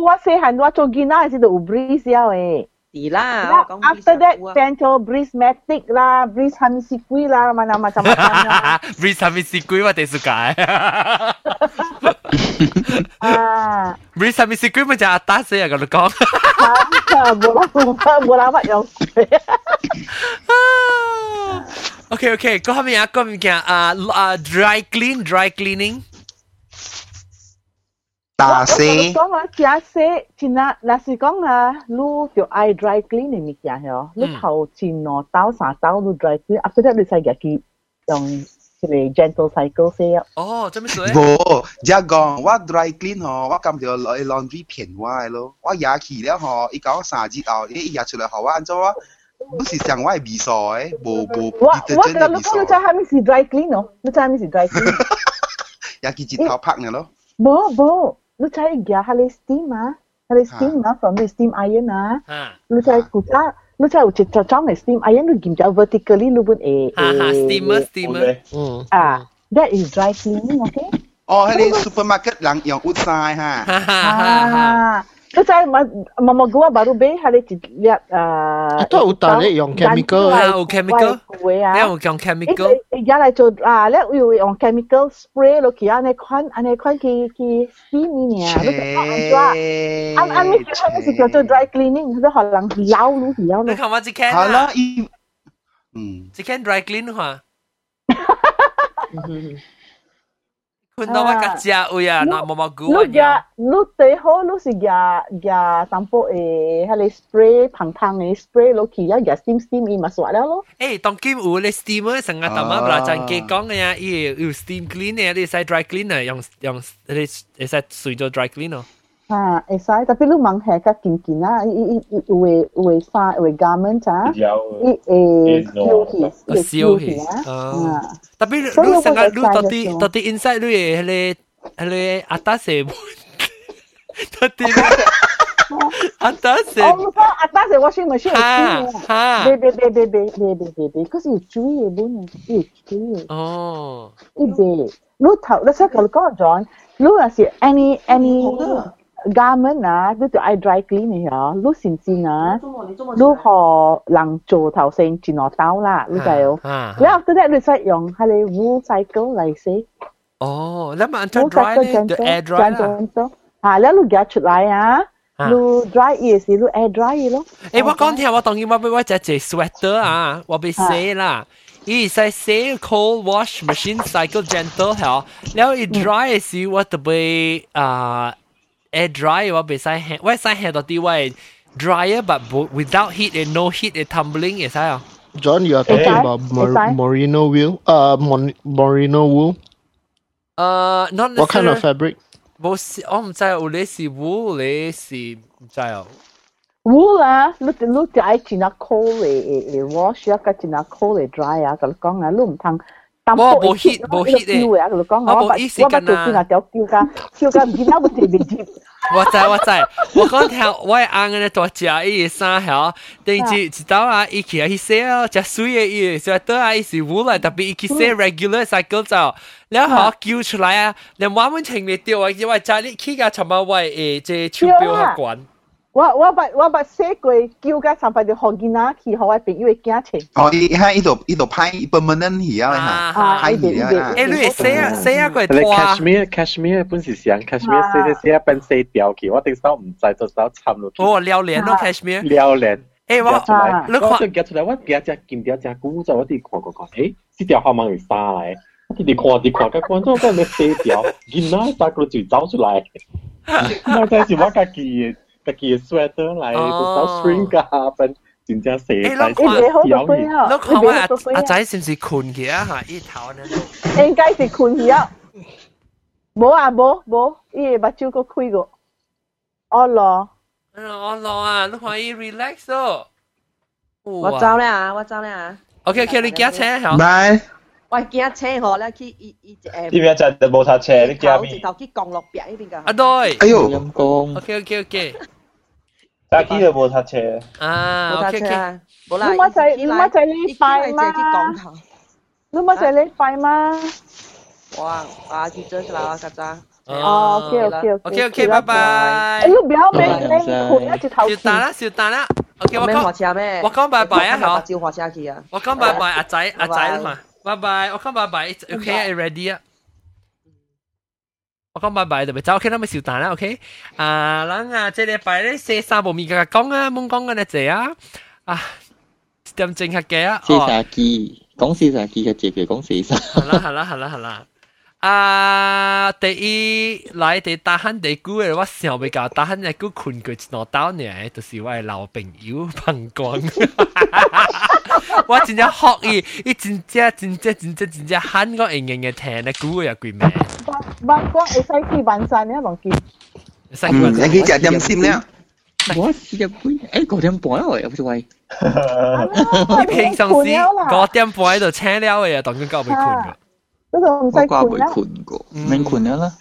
我細漢我做囡仔時都有 breeze 了誒。啲啦。After that, dental breeze matic 啦，breeze honey secret 啦，mana macam macam lah. Breeze honey secret 我哋 suka. Breeze honey Okay, okay. Có mi à, có mi kia à dry clean, dry cleaning. Ta se. Ờ, ờ, có mà kia se, chỉ là sự con là lu tiểu ai dry cleaning mi kia hả? Lúc ừ. hậu chỉ nó tao xả tao lu dry clean, after that đi sai kia kia dùng cái gentle cycle se. Oh, thế mới sửa. Vô, giờ còn, dry clean hả, wa cầm theo laundry 片 wa lo, wa 牙起了 hả，一搞三日后，一牙出来好，wa 安怎？不是像我味素诶，无无。我我个老公在下面是 dry clean 哦，你在下面是 dry clean。也几只头拍你咯？无无，你在一家哈里 steam 啊，哈里 steam 啊，from the steam iron 啊。啊。你在古家，你在有只只装的 steam iron，你今朝 vertically 你不能哎哎。哈哈，steamer steamer，嗯啊，that is dry cleaning，OK？哦，哈里 supermarket 人用 wood ha. ha, ha, ha So saya memegua baru beli hari lihat. Uh, Itu utar ni yang chemical. Ah, yang chemical. Yang yang chemical. Ya lah tu. Ah, leh you yang chemical spray lo kia ane kwan ane kwan ki ki steam ni ya. Cek. An an ni kita ni kita tu dry cleaning. Kita halang lau lu lau. Ni kamu tu can. Halang. Hmm. Tu can dry clean ha. Kunda wa katia uya na mama gu Lu ya lu te ho lu si ya ya sampo e hale spray pang pang e spray lo ki ya ya steam steam i masuk ada lo. Eh tong kim u le steamer sangat tama bla chan ke kong ya i u steam clean cleaner ni sai dry clean cleaner yang yang ni sai sui jo dry clean cleaner. Ha, esai tapi lu mang hair kat kinki na, lah. i i i we we fa we garment ah, i e silky, silky ya. Tapi lu sangat lu tati tati inside lu ye, eh, hele hele atas eh, tati atas eh. Oh muka atas eh washing machine. Ha eh, eh. ha. Be be be be be be be be, because you chewy eh bun, you chewy. Oh, i. Lu tahu, lu sekalikan John, lu asyik any any. garment 啊，嗰條 I dry clean 嚟嗬，攞線線啊，攞學能做頭先轉落刀啦，你就要。然後 after that 你再用係你 wool cycle 嚟洗。哦，咁啊 dry 咧就 air dry 啦。嚇，你攞夾出嚟啊！攞 dry 嘢是攞 air dry 咯。誒，我講聽我當然我俾我只隻 sweater 啊，我俾洗啦。伊在洗 cold wash machine cycle gentle 嗬，然後 dry 時我特別啊。air dry 我俾使 hand，我使 hand 到啲位 dryer but without heat and no heat and tumbling 会使啊。John, you are talking about merino wool, uh, merino wool. Uh, not What kind of fabric? 冇是，我唔知有你是 wool，你是唔知啊。wool 啊，你你就爱转下 cold 嚟嚟 wash 啊，跟转下 cold 嚟 dry 啊，咁讲啊，你唔通。 我冇 heat 冇 heat 嘅，我讲我冇意思㗎啦。我把条叫㗎，叫㗎唔见得我哋未接。我知我知，我讲听我系啱嘅大只伊衫吓，定住一道啊，伊去啊去洗啊，只水嘅伊，所以都系是污嚟，特别伊去洗 regular cycle 就，然后叫出来啊，连我们情侣掉啊，因为家里去个寻晚位诶，即手表学馆。 我我把我把写过叫个上班就学囡仔去，学我朋友嘅家庭。哦，伊喺依度依度派 permanent 去啊，吓，派去啊。诶，你写啊写啊个拖。Cashmere Cashmere 本是想 Cashmere 写写写变写掉去，我顶手唔知就手插落去。哦，撩连咯 Cashmere。撩连。诶，我你看，我夹出来，我夹只金条只古仔，我哋看看看，诶，呢条号码系啥嚟？我哋看啲看，个观众真系写掉，囡仔打个嘴走出来，我真系我家己。 嘅 sweater 嚟，隻手 string 夾份，然之後射曬啲油鹽。你看我阿阿仔是唔是困去啊？嚇，一頭呢？應該是困去啊。冇啊冇冇，伊嘅目睭個開個，我落。我落啊，你可以 relax 哦。我走啦，我走啦。OK OK，你揸車好。拜。我驚車河咧，去依依誒。呢邊就就冇塞車，你驚邊？頭頭去降落邊呢邊㗎。啊對。哎呦。陰公。OK OK OK。但系呢度冇刹车。啊，OK OK。冇啦。你乜仔你乜仔呢块嘛？你乜仔呢块嘛？哇！啊，记者出来啊，家姐。哦，OK OK OK OK，拜拜。哎，你不要咩咩盘一直头。少打啦，少打啦。OK，我讲车咩？我讲拜拜啊，吓。招火车去啊。我讲拜拜，阿仔阿仔嘛。拜拜，我讲拜拜，OK，ready 啊。 我讲拜拜就咪走，OK，咱咪少弹啦，OK。啊，咱啊，这礼拜咧写三部面嘅讲啊，冇讲紧嘅字啊，啊，点正客嘅啊？四十几，讲四十几嘅字嘅讲四十。系啦系啦系啦系啦。 啊，第一来第大汉第句嘅，我想未搞大汉嘅句困佢一攞刀呢，就是我嘅老朋友彭光。我真正学伊，伊真正真正真正真正喊我硬硬嘅听咧，估又鬼咩？万光会使去万山咧，忘记。使去万山。你去食点心咧？我食点半，诶九点半啊，又唔系。你平常时九点半喺度请了嘅，当佢够未困嘅。 嗰度唔使管啦，唔使管啦，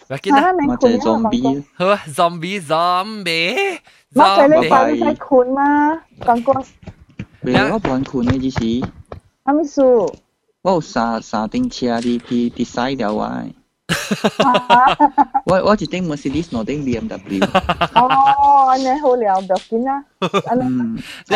咪就係 zombie，好啊，zombie，zombie，乜仔你扮唔使管嘛？講過，未我扮管嘅意思，阿咪叔，我有三三頂車你去 decide 了啊，我我一頂 Mercedes，我頂 BMW，哦，你好了，唔緊啦，嗯，你。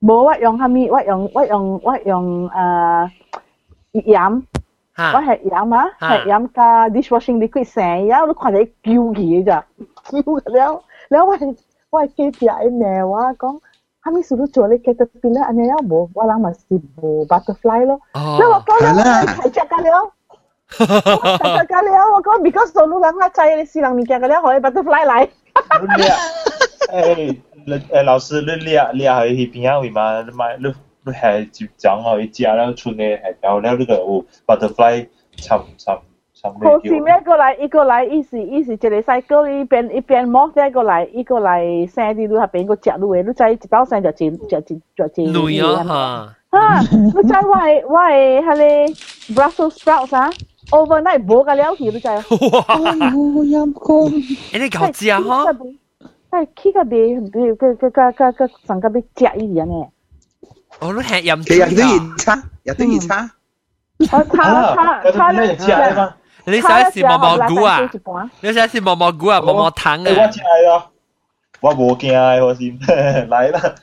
冇我用虾米，我用我用我用誒鹽，我係鹽啊，係鹽加 dishwashing liquid 成日我都看你叫佢咋，叫了了我係我係記住係咩話講。他們 suruh cuali caterpillar ane ya bo, walang masih bo butterfly lo. Oh, lo kau lo kacak kali lo. Kacak kali lo, kau because solo lang lah cai silang mikir kali lo, butterfly lai. Hey. 诶老师你掠掠去去边啊位嘛你买你你系接掌哦，一只了出嚟系有了呢个有 butterfly 参参好似咩个嚟，一个嚟，一时一时一个 cycle 一边一边摸，一个嚟一个嚟生啲，你系边个只路嘅？你知一包生就只只只只只女啊吓！啊，你知我系我系系你 Brussels sprouts 啊，overnight 冇个了去，你知啊？哇！阴公，你搞知啊？嗬？ 系 K 个别别个个个个个成个别只一样嘅。哦，你系饮其实都热差，有啲热差。我差差差咧，你想是毛毛菇啊？你想是毛毛菇啊？毛毛糖啊？我知啊，我冇惊啊，我先嚟啦。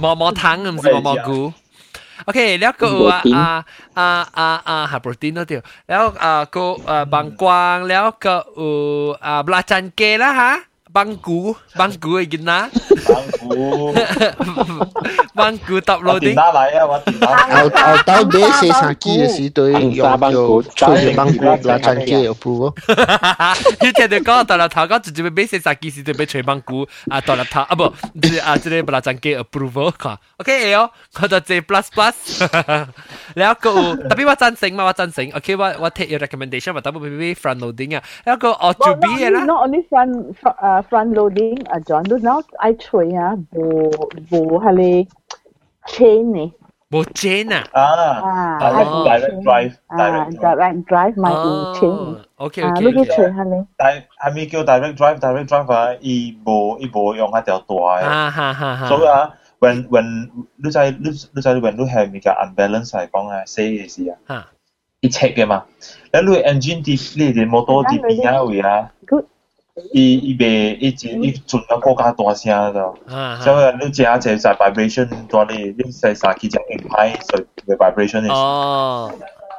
毛毛糖唔是毛毛菇。OK，แล้วก็อ่าอ่าอ่าอ่าหาโปรตีนตัวเดียวแล้วอ่าก็อ่าบางกวางแล้วก็อ่าบลาจันเกละฮะ băng cú băng cú ấy kinh ná. Băng cú. Băng cú tập lối đi. tao tao tao bé xe sang kia sĩ tôi dùng băng cú. chơi băng cú là chân kia ở phu như thế được có tao là thảo có chỉ chỉ bé xe sang kia sĩ tôi bé chơi băng cú. À tao là thảo à bộ à chỉ đây là chân kia ở phu vô cả ok eo có tao chơi plus plus. แล้วก็แต่พี่ว่าจันสิงมาว่าจันสิงโอเคว่าว่า take your recommendation มาแต่ว่าพี่ front loading à. อ่ะแล้วก็ออจูบี้นะ not only front front loading 啊，John 都 now I 吹啊，无无系你 chain 呢？无 chain 啊？啊，direct drive，啊，direct drive 买无 chain。OK OK。啊，你去吹下你。但系咪叫 direct drive？direct drive 啊，伊无伊无用一条大嘅。啊哈哈哈。所以啊，when when 你知你你知 when 你系咪叫 unbalance 嚟讲啊，死嘅事啊。吓。一 check 嘅嘛，你你 engine 啲你哋摩托啲边啊位啊？Good。 伊伊袂，伊真，伊传到国家大声了，只个你食一个在 vibration 大哩，恁西山区食硬歹，所以个 vibration 就是。哦。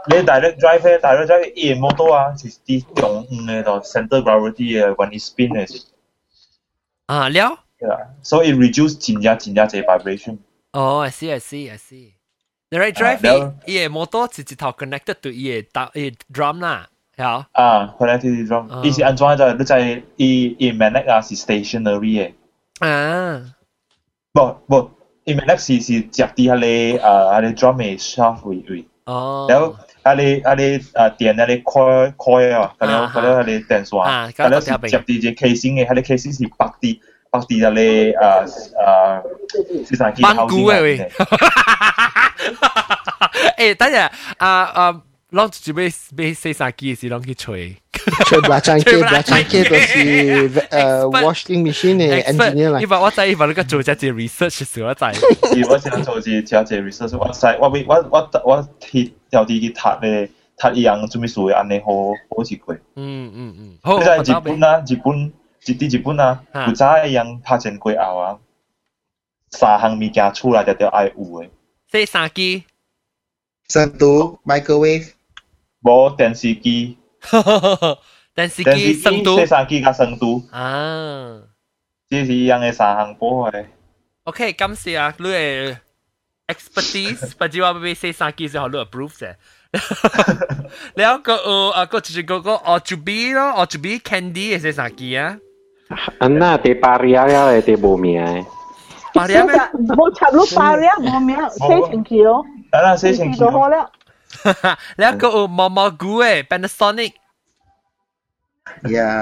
你 direct drive 呢，direct drive 伊个 motor 啊，是伫中央个着，center gravity 呀，关于 spin 呢。啊了。对啦。所以 reduce 亲㖏亲㖏这 vibration。哦，I see, I see, I see。direct drive 呢，伊个 motor 是一头 connected to 伊个打伊个 drum 啦。有啊，connected drum，意思安装就系你就系伊伊 magnet 啊是 stationary 嘅。啊，不不，伊 magnet 是是接啲喺你诶喺你 drum 嘅 shaft 位位。哦。然后喺你喺你诶电喺你开开啊，咁样咁样喺你电线，咁样是接啲只 casing 嘅，喺你 casing 是白啲白啲喺你诶诶四三机后先。诶，等阵啊啊！ 攞住俾俾四三機，是攞去吹，吹百千 K，百千 K，還是誒 washing machine engineer 啦？你話我第一次做只 research 時，我使；我先 做只其他 research，我使我我我我貼有啲嘅塔咧，塔一樣準備做嘅安尼好好一過。嗯嗯嗯，好不。日本啊，日本，日本日本啊，唔使一樣拍成鬼後啊，沙坑米家出來就就係有嘅。四三機、深度 microwave。冇电视机，电视机生度，洗衫机加生度啊，这是一样嘅三项波嘅。OK，感谢啊，你嘅 expertise，不知我俾洗衫机时候你 approve 嘅。แล้วก็เออก็จริงๆก็ออจูบีเนาะออจูบีแคนดี้เสียสักกี่อ่ะอันน่ะเตปาริยาเลยเตโบเมียปาริยาไหมโบชับลูกปาริยาโบเมียเสียชิงคิวแล้วเสียชิงคิวแล้ว แล้วก็อุมอมอกูเอ้ Panasonic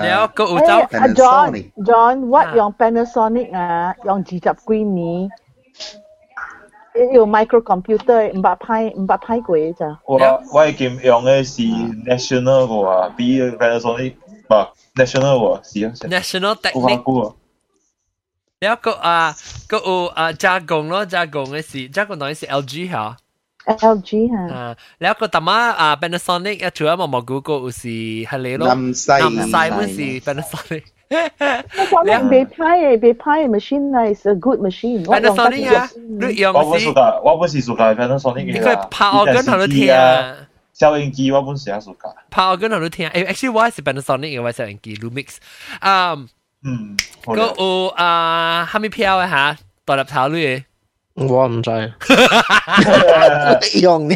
แล้วก็อุเจ้า John John วัด用 Panasonic อ่ะ用二十几年用 microcomputer 五百派五百派过咋？我我系见用嘅是 National 嘅话，比 Panasonic 唔 National 喎，是啊，National Technic。แล้วก็อ่าก็อุอ่าจากงเนาะจากง嘅是จากง当然是 LG 吓。 LG 啊，แล้วก็ต่อมาอ่า Panasonic อ่ะ除咗毛毛股个有是系你咯，南西南西มัน是 Panasonic。แล้ว被拍嘅被拍嘅 machine 系 is a good machine。Panasonic 啊，你用我不是㗎，我不是做㗎 Panasonic 嘅。你佢拍我跟头都听啊。 收音机我本时有数架。拍我跟人都听，诶，actually 我系 Panasonic 嘅，我收音机 Lumix，啊，嗯，个有啊，虾米票啊吓，大粒头女。 我唔知，用呢？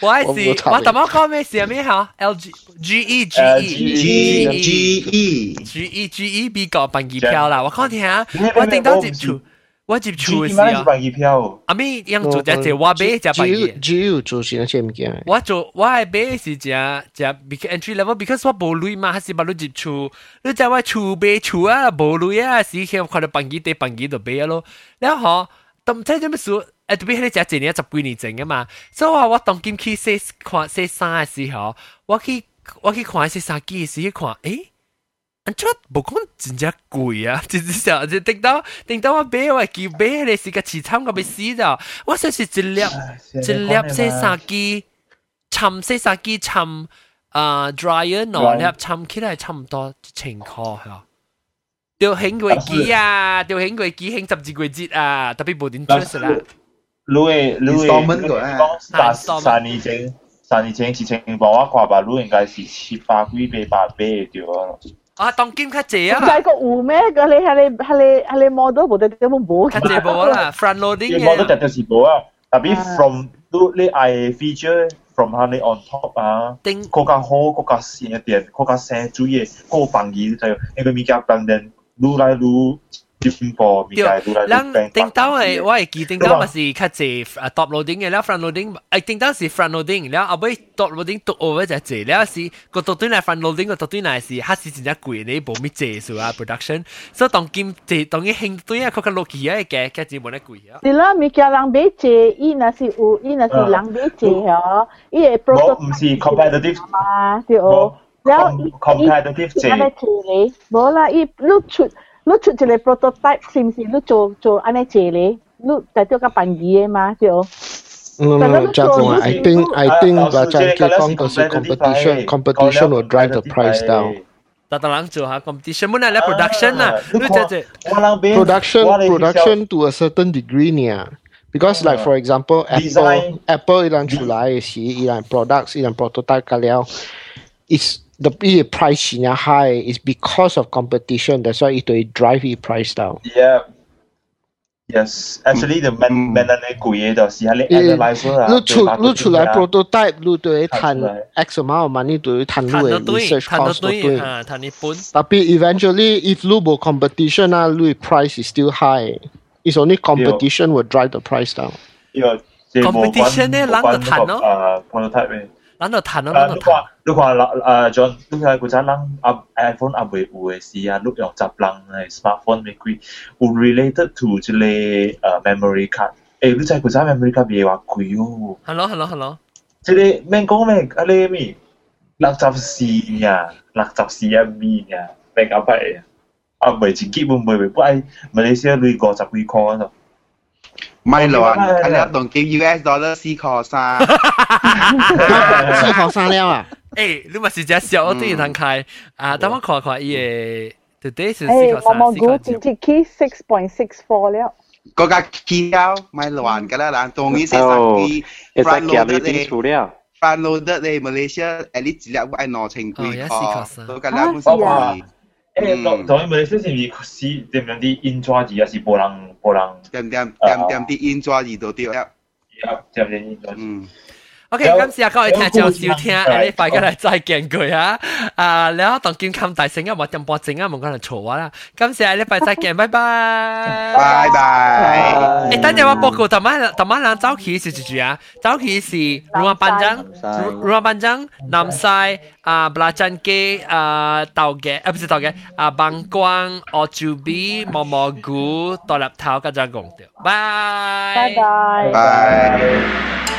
我系是，我头先讲咩事啊？咩吓？L G G E G E G G E G E G E B 个办机票啦，我讲听下，我顶到接触。我接触嘅时候，办机票。阿咪样做只只我买只办机。只有做先只物件。我做我系买是只只 entry level，because 我冇镭嘛，还是冇镭接触。你就话储备储啊，冇镭啊，时间看到办机地办机就买咯。然后 咁即係做咩事？誒，特別喺你只一年十幾年整嘅嘛。所以話我當今去洗看洗衫嘅時候，我去我去看洗衫機嘅時候看，誒。安怎無講真正貴啊！真是想就頂到頂到我買我叫買你是個市場我要死咗，我說是一粒一粒洗衫機，沉洗衫機沉啊 dryer 喏，粒沉起來差唔多一千塊係。条兴过机啊，条兴过机兴十几个节啊，特别冇点出事啦。你诶你诶讲三三年前三年前之前帮我看吧，你应该是七百几八百买掉啊。啊，当兼较济啊！就系个湖咩？个你系你系你系你 model 部对点样冇？较济冇啦，front loading 嘅。model 就就是冇啊，特别 from 都你系 feature from 下你 on top 啊，嗰架好嗰架线一点，嗰架声主要嗰个防御就一个物件当然 愈来愈。进步，对，咱顶到诶，我会记顶到咪是较济诶 top loading 嘅，了 front loading，诶顶到是 front loading，了后尾 top loading 读 over 就济，了是个读端嚟 front loading 个读端嚟是，还是真正贵你冇咩济数啊 production，所以当今济当佢兴对啊，佢个落去啊嘅，价钱冇得贵啊。系啦，咪叫人买济，伊那是有，伊那是人买济哦，伊系 prototype 唔是 competitive 嘛，对哦， แล้วอีกอีกอะไรทีเลยบอละอีลูกชุดลูกชุดจะเลยโปรโตไทป์ซิมซิลูกโจโจอันนี้เจเลยลูกแต่เจ้ากับปังยีมาเจ้า No, no, no, Jackson. I think I think Bachan K Kong kasi competition competition will drive the price down. Tatalang jo ha competition mo na le production à. na. Production production to a certain degree niya. Because like for example Apple Apple ilang chulai si ilang products ilang prototype kaliao. It's the e price in high is because of competition. That's why it will drive the price down. Yeah. Yes, actually the man man 你贵嘅就是系你 analyze 啦。你出你出来 prototype，你都要赚 X amount of money，都要赚你嘅 research cost 都对。赚你本。但系 eventually if 你冇 competition 啊，你 price is still high. It's only competition will drive the price down. competition 咧，人就赚咯。啊，prototype 嘅。 咱就談咯，咱就談。你看啦，誒，John，你睇嗰陣人啊，iPhone 啊未有嘅時啊，你用十人嘅 smartphone 咪貴，有 related to 即個誒 memory card。誒，你知嗰陣 memory card 別話貴哦。係咯係咯係咯。即係免講咩，啊你咪六十四呀，六十四 MB 呀，咩搞？啊，唔係自己會唔會不係馬來西亞你五十幾塊咯。 ไม่หรอกอันนี้ต้องกิน US dollar สี่คอซ่าสี่คอซ่าแล้วอ่ะ诶，你咪是只小我对人开啊，等我看看伊个 today 是四个三，四个九。诶，我 six point six four 了。ก็กะขี้แล้วไม่หลวนกันแล้วล่ะตรงนี้เสียสักที front loader เลย front loader เลยมาเลเซียแอลิจิแล้วไอ้นอเชงกุยคอตัวกันแล้วมันสิ 誒同同佢哋講，係咪？係咪？点咪？啲煙抓魚，還是波浪波浪？點點點點啲煙抓魚都啲啊！啲点！點點煙抓嗯。OK，感謝各位聽眾收聽，我哋快啲嚟再見佢啊！啊，你好，當健康大聲啊，冇咁波靜啊，冇咁嚟嘈我啦。感謝你拜再見，拜拜，拜拜。誒，等陣我報告，尋晚尋晚兩早起是幾時啊？早起是羅班長，羅班長南西啊，布拉珍基啊，豆嘅啊，不是豆嘅啊，棒光我住 B 毛毛菇，大粒頭，跟住講掉，拜拜，拜拜。